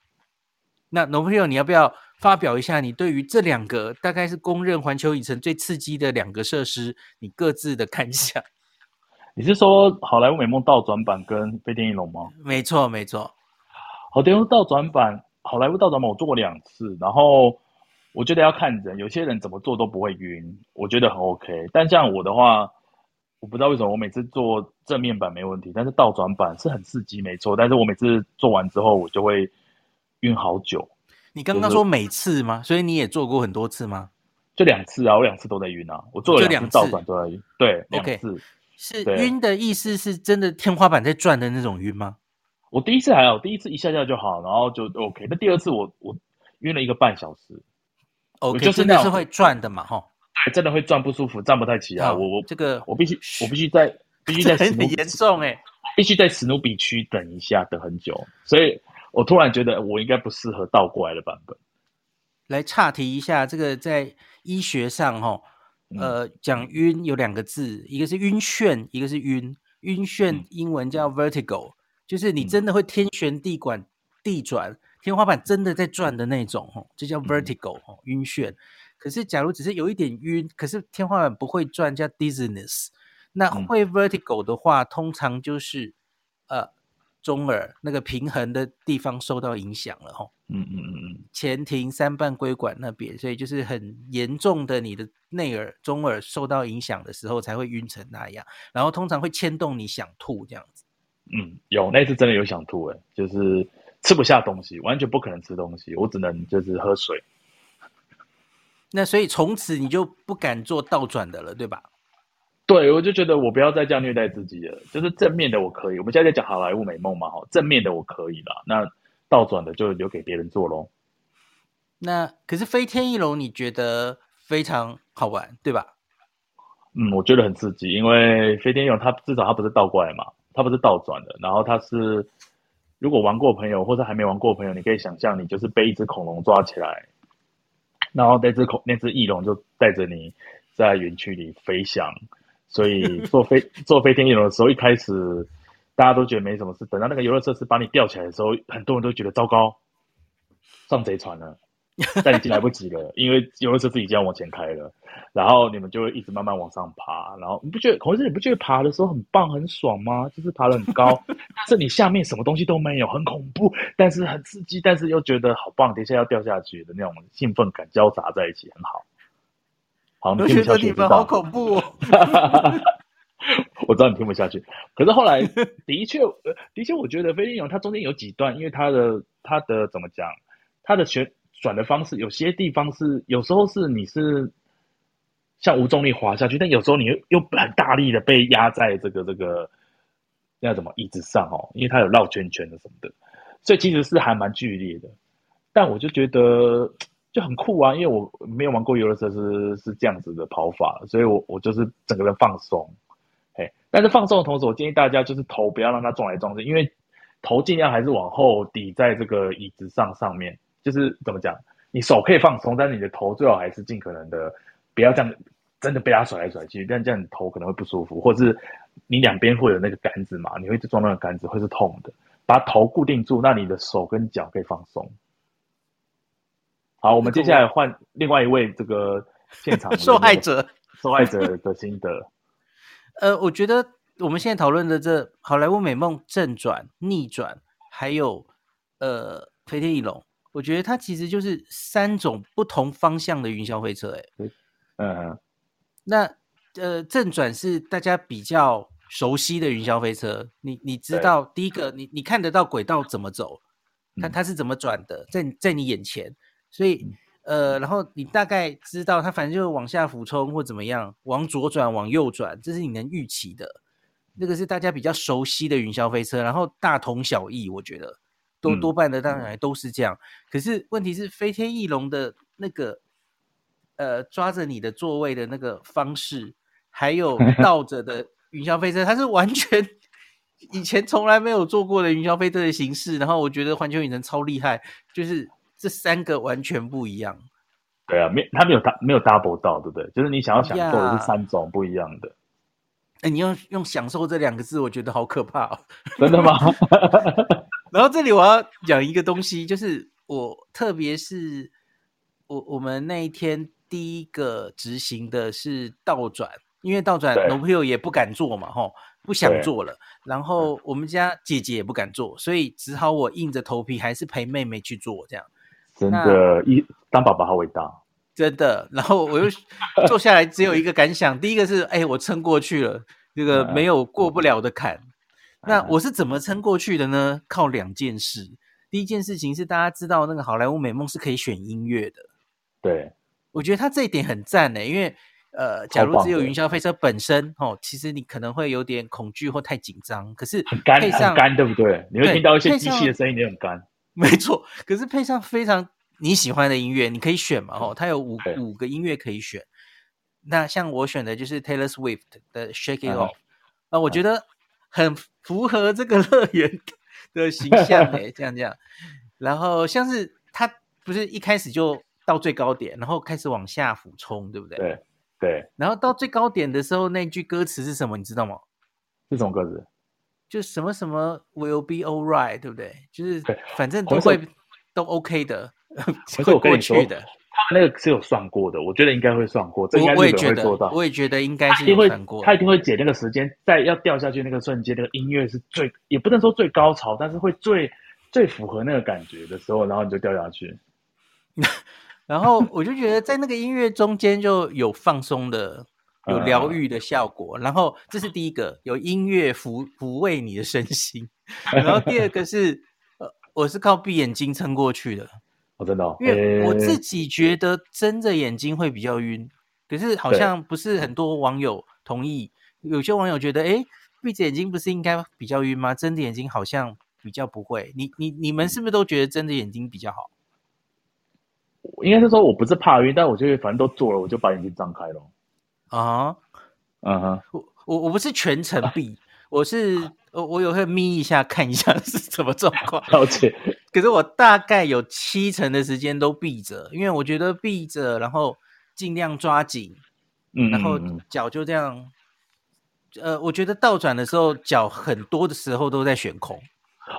那农朋友，你要不要发表一下你对于这两个大概是公认环球影城最刺激的两个设施，你各自的感想？你是说好莱坞美梦倒转版跟飞天翼龙吗？没错，没错。好莱坞倒转版。好莱坞倒转版我做过两次，然后我觉得要看人，有些人怎么做都不会晕，我觉得很 OK。但像我的话，我不知道为什么我每次做正面版没问题，但是倒转版是很刺激，没错。但是我每次做完之后，我就会晕好久。你刚刚说每次吗？所以你也做过很多次吗？就两次啊，我两次都在晕啊，我做了两次倒转都在晕。对两次。是晕的意思是真的天花板在转的那种晕吗？我第一次还好，第一次一下下就好，然后就 OK。那第二次我我晕了一个半小时，OK，就是那是会转的嘛，哈，对，真的会转不舒服，站不太起来。我我这个我必须我必须在 必须在很严重哎，必须在史努比区等一下，等很久，所以我突然觉得我应该不适合倒过来的版本。来岔题一下，这个在医学上哈，呃，讲晕有两个字，一个是晕眩，一个是晕。晕眩英文叫 vertigo。就是你真的会天旋地转、地转，天花板真的在转的那种，吼，这叫 vertigo，吼，晕眩。可是假如只是有一点晕，可是天花板不会转，叫 dizziness。那会 vertigo 的话，通常就是呃中耳那个平衡的地方受到影响了，吼。嗯嗯嗯嗯，前庭三半规管那边，所以就是很严重的，你的内耳、中耳受到影响的时候才会晕成那样，然后通常会牵动你想吐这样子。嗯，有那次真的有想吐诶，就是吃不下东西，完全不可能吃东西，我只能就是喝水。那所以从此你就不敢做倒转的了，对吧？对，我就觉得我不要再这样虐待自己了。就是正面的我可以，我们现在在讲好莱坞美梦嘛，哈，正面的我可以了，那倒转的就留给别人做喽。那可是飞天翼龙，你觉得非常好玩，对吧？嗯，我觉得很刺激，因为飞天翼龙它至少它不是倒过来嘛。它不是倒转的，然后它是，如果玩过朋友或者还没玩过朋友，你可以想象，你就是被一只恐龙抓起来，然后那只恐那只翼龙就带着你在园区里飞翔。所以 坐飞坐飞天翼龙的时候，一开始大家都觉得没什么事，等到那个游乐设施把你吊起来的时候，很多人都觉得糟糕，上贼船了。但已经来不及了，因为游乐设施已经要往前开了，然后你们就会一直慢慢往上爬，然后你不觉得孔医师你不觉得爬的时候很棒很爽吗？就是爬得很高，但是你下面什么东西都没有，很恐怖，但是很刺激，但是又觉得好棒，等一下要掉下去的那种兴奋感交杂在一起，很好。好，我觉得你们好恐怖哦。我知道你听不下去，可是后来的确，的确，我觉得飞天翼龙它中间有几段，因为它的它的怎么讲，它的旋转的方式，有些地方是有时候是你是像无重力滑下去，但有时候你又又很大力的被压在这个这个那什么椅子上哦，因为它有绕圈圈的什么的，所以其实是还蛮剧烈的。但我就觉得就很酷啊，因为我没有玩过游乐设施是这样子的跑法，所以我我就是整个人放松。嘿但是放松的同时，我建议大家就是头不要让它撞来撞去，因为头尽量还是往后抵在这个椅子上上面。就是怎么讲，你手可以放松，但是你的头最好还是尽可能的不要这样，真的被它甩来甩去，但这样你头可能会不舒服，或是你两边会有那个杆子嘛，你会撞那个杆子会是痛的。把头固定住，那你的手跟脚可以放松。好，我们接下来换另外一位这个现场受害者，受害者的心得。呃，我觉得我们现在讨论的这《好莱坞美梦》正转、逆转，还有呃《飞天翼龙》，我觉得它其实就是三种不同方向的云霄飞车。哎，嗯，那呃正转是大家比较熟悉的云霄飞车，你你知道第一个，你你看得到轨道怎么走，它它是怎么转的，在在你眼前，所以。嗯呃，然后你大概知道它反正就是往下俯冲或怎么样，往左转、往右转，这是你能预期的。那个是大家比较熟悉的云霄飞车，然后大同小异，我觉得多多半的当然都是这样。嗯、可是问题是，飞天翼龙的那个呃抓着你的座位的那个方式，还有 倒着的云霄飞车，它是完全以前从来没有做过的云霄飞车的形式。然后我觉得环球影城超厉害，就是。这三个完全不一样，对啊，没他没有他没有 double 到，对不对？就是你想要享受的是三种不一样的。哎，你用用“享受”这两个字，我觉得好可怕哦。真的吗？然后这里我要讲一个东西，就是我特别是我我们那一天第一个执行的是倒转，因为倒转 Nobile 也不敢做嘛，吼。不想做了，然后我们家姐姐也不敢做，所以只好我硬着头皮还是陪妹妹去做这样。真的，一当爸爸好伟大，真的。然后我又坐下来，只有一个感想，第一个是，哎，我撑过去了，这个 没有过不了的坎。那我是怎么撑过去的呢？靠两件事。第一件事情是大家知道那个好莱坞美梦是可以选音乐的，对，我觉得他这一点很赞呢，因为。呃，假如只有云霄飞车本身，哦，其实你可能会有点恐惧或太紧张。可是很干，很干，对不对？你会听到一些机器的声音，你很干。没错，可是配上非常你喜欢的音乐，你可以选嘛，哦，它有五五个音乐可以选。那像我选的就是 Taylor Swift 的 Shake It Off，啊，我觉得很符合这个乐园的形象诶，这样这样。然后像是它不是一开始就到最高点，然后开始往下俯冲，对不对？对。对，然后到最高点的时候，那句歌词是什么？你知道吗？是什么歌词？就什么什么 will be all right，对不对？就是反正都会都 OK 的，会过去的。他那个是有算过的，我觉得应该会算过。这应该会做到。我也觉得应该是有算过。他一定会解那个时间，在要掉下去那个瞬间，那个音乐是最也不能说最高潮，但是会最最符合那个感觉的时候，然后你就掉下去。然后我就觉得在那个音乐中间就有放松的、有疗愈的效果。然后这是第一个，有音乐抚抚慰你的身心。然后第二个是，呃，我是靠闭眼睛撑过去的。我真的，因为我自己觉得睁着眼睛会比较晕，可是好像不是很多网友同意。有些网友觉得，哎，闭着眼睛不是应该比较晕吗？睁着眼睛好像比较不会。你你你们是不是都觉得睁着眼睛比较好？应该是说，我不是怕晕，但我觉得反正都做了，我就把眼睛张开了。啊，嗯哼，我我我不是全程闭，我是我我有会眯一下看一下是什么状况。了解。可是我大概有七成的时间都闭着，因为我觉得闭着，然后尽量抓紧，嗯，然后脚就这样。呃，我觉得倒转的时候，脚很多的时候都在悬空。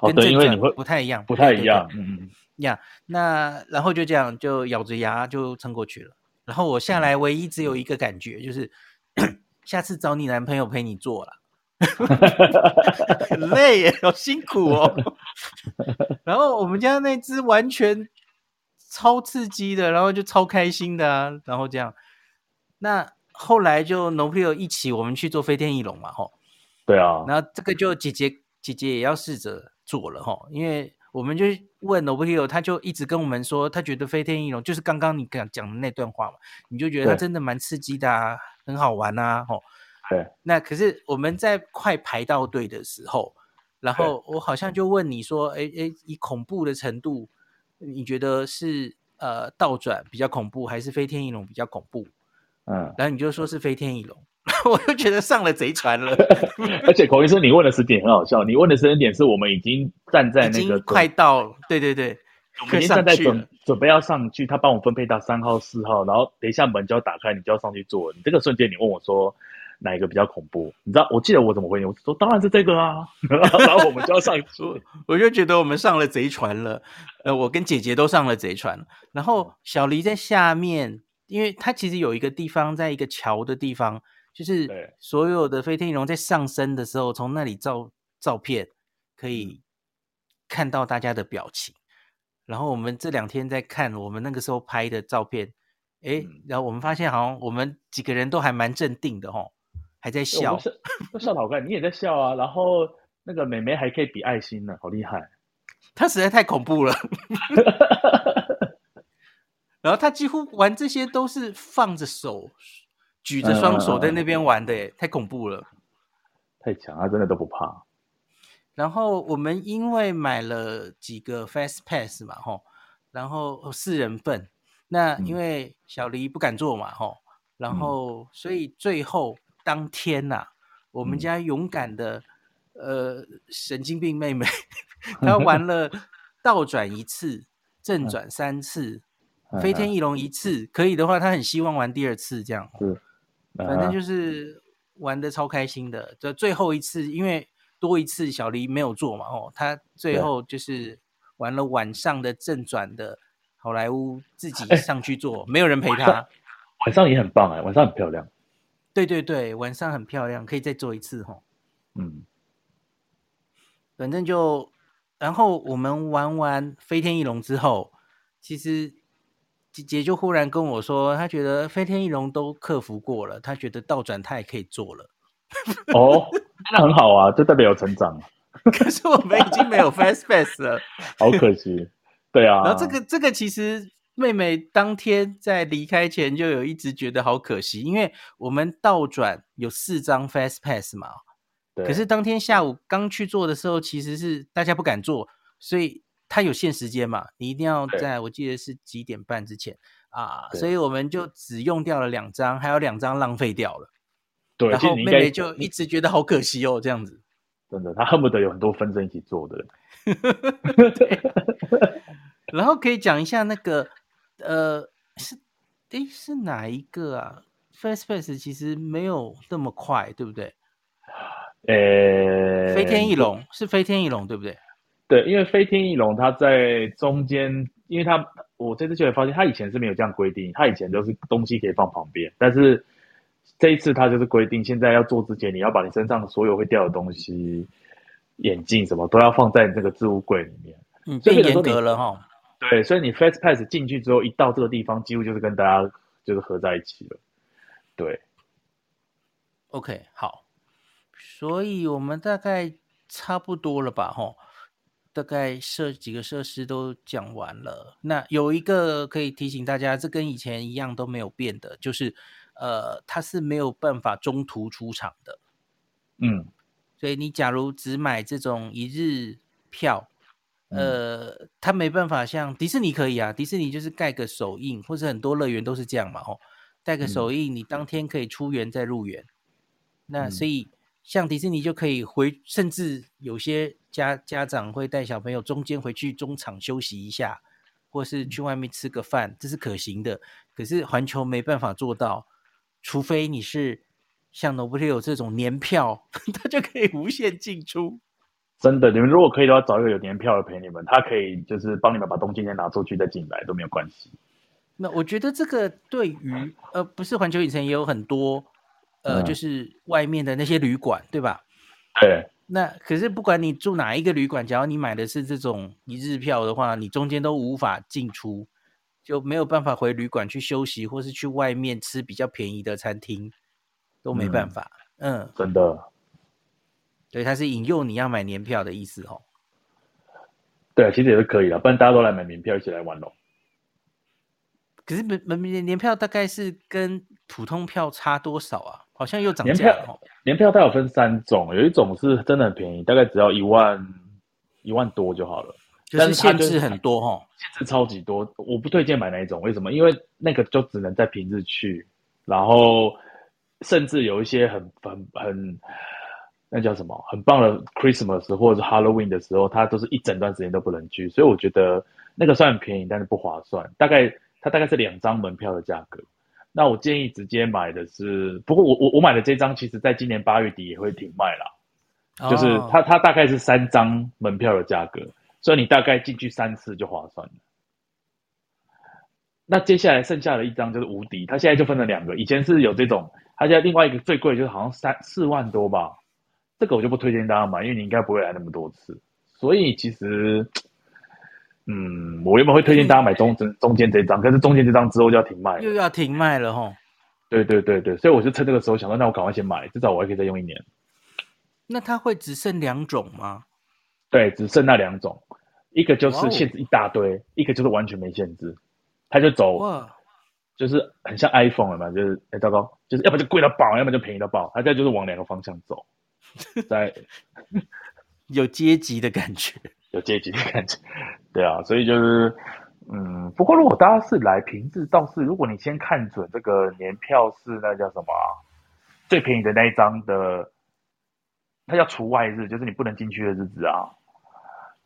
哦，对，因为你会不太一样，不太一样，嗯嗯，呀，那然后就这样就咬着牙就撑过去了。然后我下来唯一只有一个感觉，就是 下次找你男朋友陪你做了，很 累耶，好辛苦哦。然后我们家那只完全超刺激的，然后就超开心的啊，然后这样。那后来就 Nobile 一起，我们去做飞天翼龙嘛，吼。对啊。然后这个就姐姐姐姐也要试着做了，吼，因为我们就问 Nobile，他就一直跟我们说，他觉得飞天翼龙就是刚刚你讲讲的那段话嘛，你就觉得他真的蛮刺激的啊，很好玩啊，吼。对。那可是我们在快排到队的时候，然后我好像就问你说，哎哎，以恐怖的程度，你觉得是呃倒转比较恐怖，还是飞天翼龙比较恐怖？嗯，然后你就说是飞天翼龙，我就觉得上了贼船了。而且孔医生，你问的时间很好笑，你问的时间点是我们已经站在那个快到，对对对，我们已经站在准准备要上去，他帮我分配到三号、四号，然后等一下门就要打开，你就要上去坐。你这个瞬间，你问我说哪一个比较恐怖？你知道，我记得我怎么回你，我说当然是这个啊。然后我们就要上去，我就觉得我们上了贼船了。呃，我跟姐姐都上了贼船，然后小黎在下面。因为它其实有一个地方，在一个桥的地方，就是所有的飞天翼龙在上升的时候，从那里照照片，可以看到大家的表情。然后我们这两天在看我们那个时候拍的照片，哎，然后我们发现好像我们几个人都还蛮镇定的哦，还在笑，笑得好看，你也在笑啊。然后那个妹妹还可以比爱心呢，好厉害。她实在太恐怖了。然后他几乎玩这些都是放着手，举着双手在那边玩的，耶，太恐怖了，太强，啊真的都不怕。然后我们因为买了几个 Fast Pass 嘛，吼，然后四人份，那因为小黎不敢坐嘛，吼，然后所以最后当天呐、啊，我们家勇敢的呃神经病妹妹，她玩 了倒转一次，正转三次。飞天翼龙一次可以的话，她很希望玩第二次这样。是，反正就是玩的超开心的。这最后一次，因为多一次小黎没有做嘛，哦，她最后就是玩了晚上的正转的好莱坞，自己上去做，欸，没有人陪他。晚上也很棒哎，晚上很漂亮。对对对，晚上很漂亮，可以再做一次哈。嗯，反正就，然后我们玩完飞天翼龙之后，其实。姐姐就忽然跟我说，她觉得飞天翼龙都克服过了，她觉得倒转她也可以做了。哦，那很好啊，就代表有成长。可是我们已经没有 Fast Pass 了，好可惜。对啊，然后这个这个其实妹妹当天在离开前就有一直觉得好可惜，因为我们倒转有四张 Fast Pass 嘛。对。可是当天下午刚去做的时候，其实是大家不敢做，所以。它有限时间嘛，你一定要在我记得是几点半之前啊，所以我们就只用掉了两张，还有两张浪费掉了。对，然后妹妹就一直觉得好可惜哦，这样子。真的，他恨不得有很多分身一起做的。对。然后可以讲一下那个呃，是诶是哪一个啊 fastpace 其实没有那么快，对不对？呃，飞天翼龙是飞天翼龙，对不对？对，因为飞天翼龙它在中间，因为它我这次就会发现，它以前是没有这样规定，它以前都是东西可以放旁边，但是这一次它就是规定，现在要做之前，你要把你身上所有会掉的东西，眼镜什么都要放在这个置物柜里面，嗯，变严格了哈。对，所以你 Fast Pass 进去之后，一到这个地方，几乎就是跟大家就是合在一起了。对，OK，好，所以我们大概差不多了吧，哈。大概设几个设施都讲完了，那有一个可以提醒大家，这跟以前一样都没有变的，就是呃，它是没有办法中途出场的。嗯，所以你假如只买这种一日票，呃，他没办法像迪士尼可以啊，迪士尼就是盖个手印，或者很多乐园都是这样嘛，吼，盖个手印，你当天可以出园再入园。那所以像迪士尼就可以回，甚至有些。家家长会带小朋友中间回去中场休息一下，或是去外面吃个饭，这是可行的。可是环球没办法做到，除非你是像 Nobuteru 这种年票，它就可以无限进出。真的，你们如果可以的话，找一个有年票的陪你们，他可以就是帮你们把东西先拿出去再进来都没有关系。那我觉得这个对于呃，不是环球影城也有很多呃，嗯、就是外面的那些旅馆，对吧？对。那可是不管你住哪一个旅馆，只要你买的是这种一日票的话，你中间都无法进出，就没有办法回旅馆去休息，或是去外面吃比较便宜的餐厅，都没办法。嗯，嗯真的。对，他是引诱你要买年票的意思哦。对，其实也是可以的，不然大家都来买年票一起来玩喽。可是门门年年票大概是跟普通票差多少啊？好像又涨价了。哦。年票它有分三种，有一种是真的很便宜，大概只要一万一万多就好了。就是限制很多哈，限制超级多。我不推荐买那一种，为什么？因为那个就只能在平日去，然后甚至有一些很很很那叫什么很棒的 Christmas 或者是 Halloween 的时候，它都是一整段时间都不能去。所以我觉得那个算很便宜，但是不划算。大概。它大概是两张门票的价格，那我建议直接买的是，不过我我我买的这张，其实在今年八月底也会停卖啦，哦、就是它它大概是三张门票的价格，所以你大概进去三次就划算了。那接下来剩下的一张就是无敌，它现在就分了两个，以前是有这种，它现在另外一个最贵就是好像三四万多吧，这个我就不推荐大家买，因为你应该不会来那么多次，所以其实。嗯，我原本会推荐大家买中中中间这张，可是中间这张之后就要停卖了，又要停卖了齁。对对对对，所以我就趁这个时候想说，那我赶快先买，至少我还可以再用一年。那它会只剩两种吗？对，只剩那两种，一个就是限制一大堆，哦、一个就是完全没限制，它就走，哇就是很像 iPhone 了嘛，就是哎糟糕，就是要不就贵到爆，要么就便宜到爆，它现在就是往两个方向走，在有阶级的感觉。有阶级的感觉，对啊，所以就是，嗯，不过如果大家是来平日，倒是如果你先看准这个年票是那叫什么啊，最便宜的那一张的，它叫除外日，就是你不能进去的日子啊。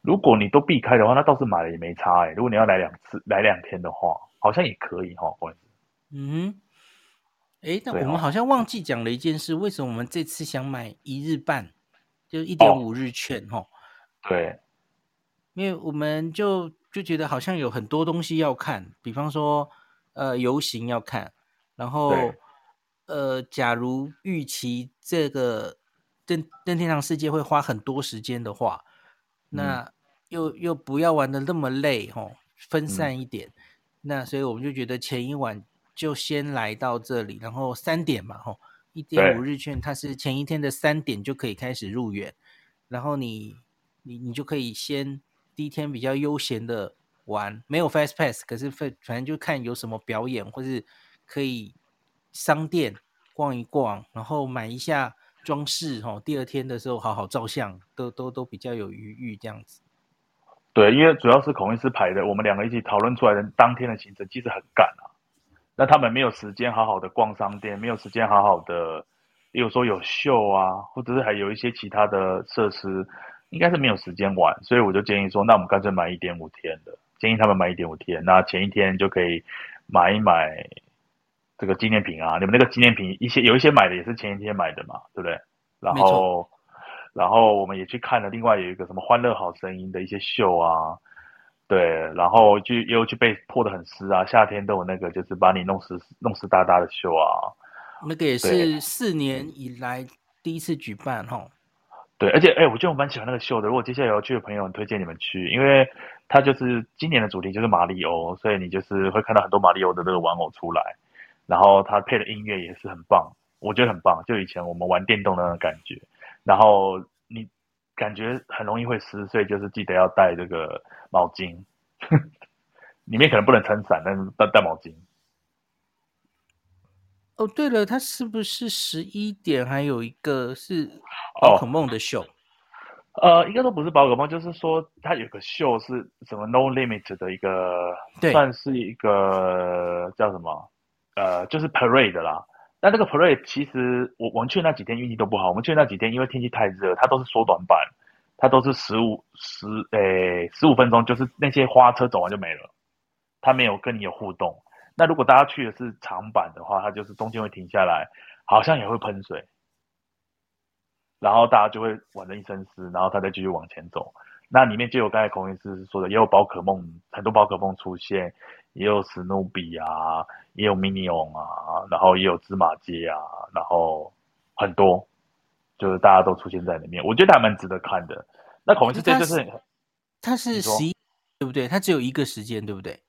如果你都避开的话，那倒是买了也没差哎、欸。如果你要来两次，来两天的话，好像也可以哈，不好意思。嗯，哎，那我们好像忘记讲了一件事，为什么我们这次想买一日半，就一点五日券哈？对。因为我们就就觉得好像有很多东西要看，比方说，呃，游行要看，然后，呃，假如预期这个登登天堂世界会花很多时间的话，嗯、那又又不要玩的那么累哦，分散一点，嗯、那所以我们就觉得前一晚就先来到这里，然后三点嘛吼，一点五日券它是前一天的三点就可以开始入园，然后你你你就可以先。第一天比较悠闲的玩，没有 Fast Pass，可是反正就看有什么表演，或是可以商店逛一逛，然后买一下装饰吼。第二天的时候好好照相，都都都比较有余裕这样子。对，因为主要是孔医师排的，我们两个一起讨论出来的当天的行程其实很赶啊。那他们没有时间好好的逛商店，没有时间好好的，比如说有秀啊，或者是还有一些其他的设施。应该是没有时间玩，所以我就建议说，那我们干脆买一点五天的，建议他们买一点五天，那前一天就可以买一买这个纪念品啊。你们那个纪念品一些有一些买的也是前一天买的嘛，对不对？然后，然后我们也去看了另外有一个什么欢乐好声音的一些秀啊，对，然后就又去被破得很湿啊，夏天都有那个就是把你弄湿弄湿哒哒的秀啊。那个也是四年以来第一次举办哈。对，而且哎，我觉得我蛮喜欢那个秀的。如果接下来要去的朋友，很推荐你们去，因为它就是今年的主题就是马里欧，所以你就是会看到很多马里欧的那个玩偶出来，然后它配的音乐也是很棒，我觉得很棒，就以前我们玩电动的那种感觉。然后你感觉很容易会湿，所以就是记得要带这个毛巾，里面可能不能撑伞，但是带带毛巾。哦，对了，它是不是十一点还有一个是宝可梦的秀？哦、呃，应该都不是宝可梦，就是说它有个秀是什么 No Limit 的一个，算是一个叫什么？呃，就是 Parade 啦。但这个 Parade 其实我我们去那几天运气都不好，我们去那几天因为天气太热，它都是缩短版，它都是十五十诶十五分钟，就是那些花车走完就没了，它没有跟你有互动。那如果大家去的是长板的话，它就是中间会停下来，好像也会喷水。然后大家就会玩得一身湿，然后他再继续往前走。那里面就有刚才孔医师说的，也有宝可梦，很多宝可梦出现，也有史努比啊，也有 Minion 啊，然后也有芝麻街啊，然后很多，就是大家都出现在里面，我觉得还蛮值得看的。那孔医师这就是，它是十一，对不对？它只有一个时间，对不对？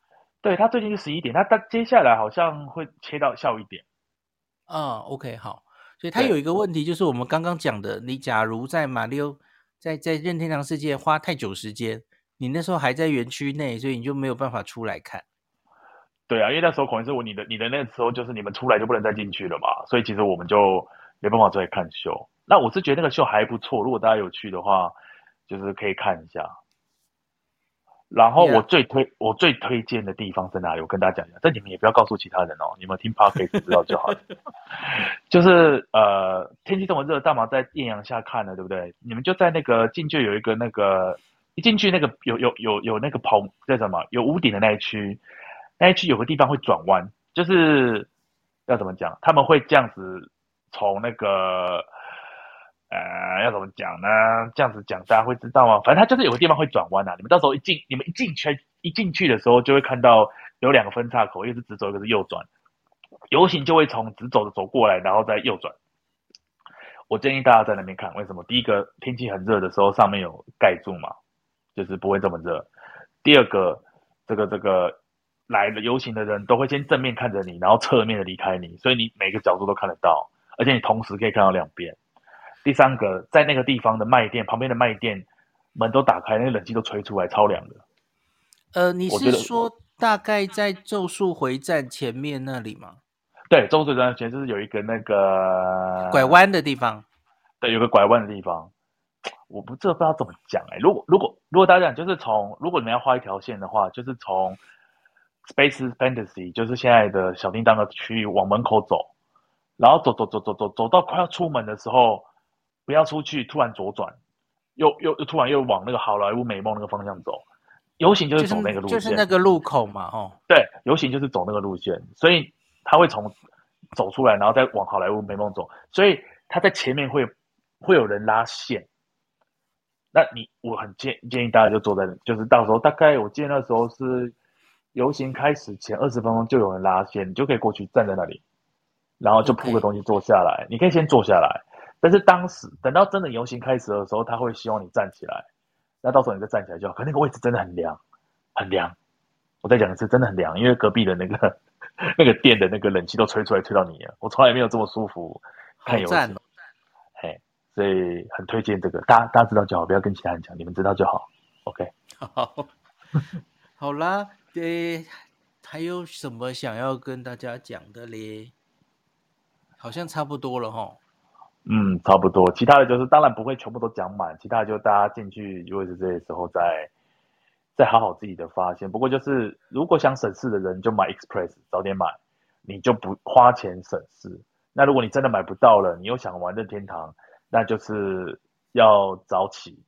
对，它最近是十一点，它它接下来好像会切到下午一点。啊，OK，好。所以它有一个问题，就是我们刚刚讲的，你假如在马里奥。在在任天堂世界花太久时间，你那时候还在园区内，所以你就没有办法出来看。对啊，因为那时候可能是我你的你的那个时候就是你们出来就不能再进去了嘛，所以其实我们就没办法再看秀。那我是觉得那个秀还不错，如果大家有去的话，就是可以看一下。然后我最推.我最推荐的地方在哪里？我跟大家讲一下，但你们也不要告诉其他人哦，你们听 Podcast 知道就好了。就是呃，天气这么热，大麻在艳阳下看了，对不对？你们就在那个进去有一个那个一进去那个有有有有那个棚叫什么？有屋顶的那一区，那一区有个地方会转弯，就是要怎么讲？他们会这样子从那个。呃，要怎么讲呢？这样子讲大家会知道吗？反正它就是有个地方会转弯呐。你们到时候一进，你们一进圈一进去的时候，就会看到有两个分岔口，一个是直走，一个是右转。游行就会从直走的走过来，然后再右转。我建议大家在那边看，为什么？第一个，天气很热的时候，上面有盖住嘛，就是不会这么热。第二个，这个这个来了游行的人都会先正面看着你，然后侧面的离开你，所以你每个角度都看得到，而且你同时可以看到两边。第三个，在那个地方的卖店旁边的卖店门都打开，那个冷气都吹出来，超凉的。呃，你是说大概在咒术回战前面那里吗？对，咒术回战前就是有一个那个拐弯的地方。对，有个拐弯的地方，我不知道不知道怎么讲哎、欸。如果如果如果大家讲，就是从如果你们要画一条线的话，就是从 Space Fantasy，就是现在的小叮当的区域往门口走，然后走走走走走走到快要出门的时候。不要出去，突然左转，又又又突然又往那个好莱坞美梦那个方向走。游行就是走那个路线，就是、就是那个路口嘛，哦，对，游行就是走那个路线，所以他会从走出来，然后再往好莱坞美梦走，所以他在前面会会有人拉线。那你我很建建议大家就坐在，就是到时候大概我记得那时候是游行开始前二十分钟就有人拉线，你就可以过去站在那里，然后就铺个东西坐下来.你可以先坐下来。但是当时等到真的游行开始的时候，他会希望你站起来，那到时候你再站起来就好。可那个位置真的很凉，很凉。我再讲一次，真的很凉，因为隔壁的那个那个店的那个冷气都吹出来，吹到你了。我从来没有这么舒服看游行。哦、嘿，所以很推荐这个，大家大家知道就好，不要跟其他人讲，你们知道就好。OK，好，好啦，对，还有什么想要跟大家讲的嘞？好像差不多了齁。嗯，差不多。其他的就是，当然不会全部都讲满，其他的就大家进去，如果是这些时候再再好好自己的发现。不过就是，如果想省事的人，就买 Express，早点买，你就不花钱省事。那如果你真的买不到了，你又想玩任天堂，那就是要早起，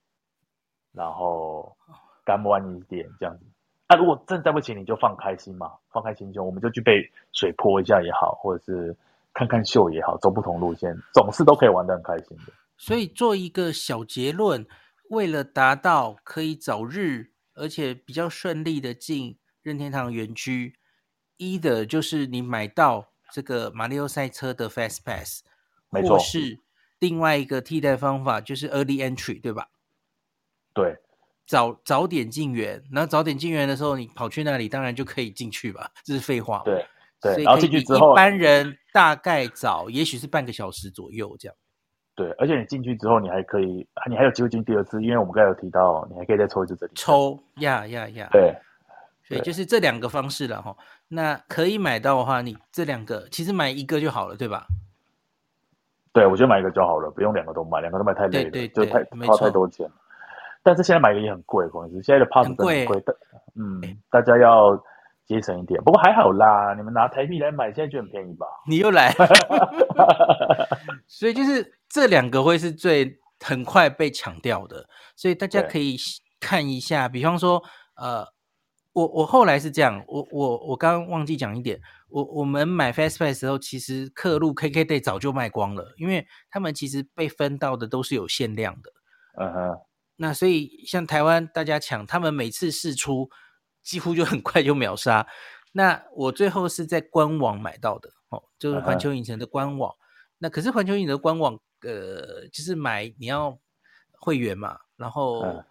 然后干玩一点这样子。那如果真的不行，你就放开心嘛，放开心胸，我们就去被水泼一下也好，或者是。看看秀也好，走不同路线，总是都可以玩得很开心的。所以做一个小结论，为了达到可以早日而且比较顺利的进任天堂园区，一的就是你买到这个马里奥赛车的 Fast Pass，没错。或是另外一个替代方法就是 Early Entry，对吧？对，早早点进园，然后早点进园的时候，你跑去那里，当然就可以进去吧？这是废话。对。对，然后进去之后，一般人大概早，也许是半个小时左右这样。对，而且你进去之后，你还可以，你还有机会进第二次，因为我们刚才有提到，你还可以再抽一次这里。抽呀呀呀！对，所以就是这两个方式了哈。那可以买到的话，你这两个其实买一个就好了，对吧？对，我觉得买一个就好了，不用两个都买，两个都买太累了，对对对，就太花太多钱。但是现在买的也很贵，公司现在的 pass 很贵但，嗯，大家要。节省一点，不过还好啦。你们拿台币来买，现在就很便宜吧？你又来，所以就是这两个会是最很快被抢掉的，所以大家可以看一下。比方说，呃，我我后来是这样，我我我刚刚忘记讲一点，我我们买 Fastpass 的时候，其实客路 KKday 早就卖光了，因为他们其实被分到的都是有限量的。嗯哼。那所以像台湾大家抢，他们每次试出几乎就很 快就秒杀。那我最后是在官网买到的，哦，就是环球影城的官网。Uh huh. 那可是环球影城的官网，呃，就是买你要会员嘛，然后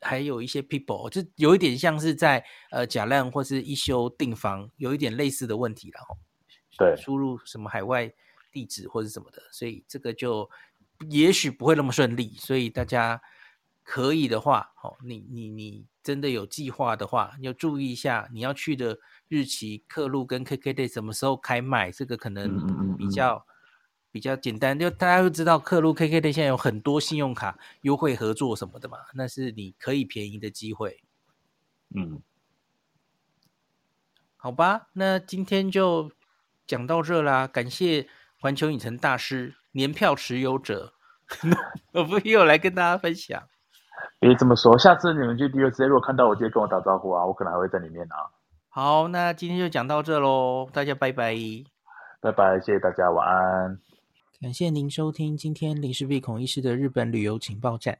还有一些 people，就有一点像是在呃假烂或是一休订房，有一点类似的问题，然后对输入什么海外地址或者什么的，所以这个就也许不会那么顺利，所以大家。可以的话，好，你你你真的有计划的话，要注意一下你要去的日期、客路跟 KKday 什么时候开卖，这个可能比较、嗯嗯嗯、比较简单。就大家都知道，客路 KKday 现在有很多信用卡优惠合作什么的嘛，那是你可以便宜的机会。嗯，好吧，那今天就讲到这啦，感谢环球影城大师年票持有者，我不又来跟大家分享。别这么说，下次你们去 DSA 如果看到我，记得跟我打招呼啊，我可能还会在里面啊。好，那今天就讲到这喽，大家拜拜，拜拜，谢谢大家，晚安。感谢您收听今天林氏璧孔医师的日本旅游情报站。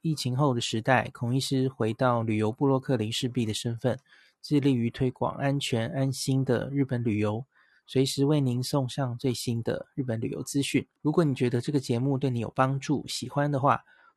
疫情后的时代，孔医师回到旅游部落客林氏璧的身份，致力于推广安全安心的日本旅游，随时为您送上最新的日本旅游资讯。如果你觉得这个节目对你有帮助，喜欢的话，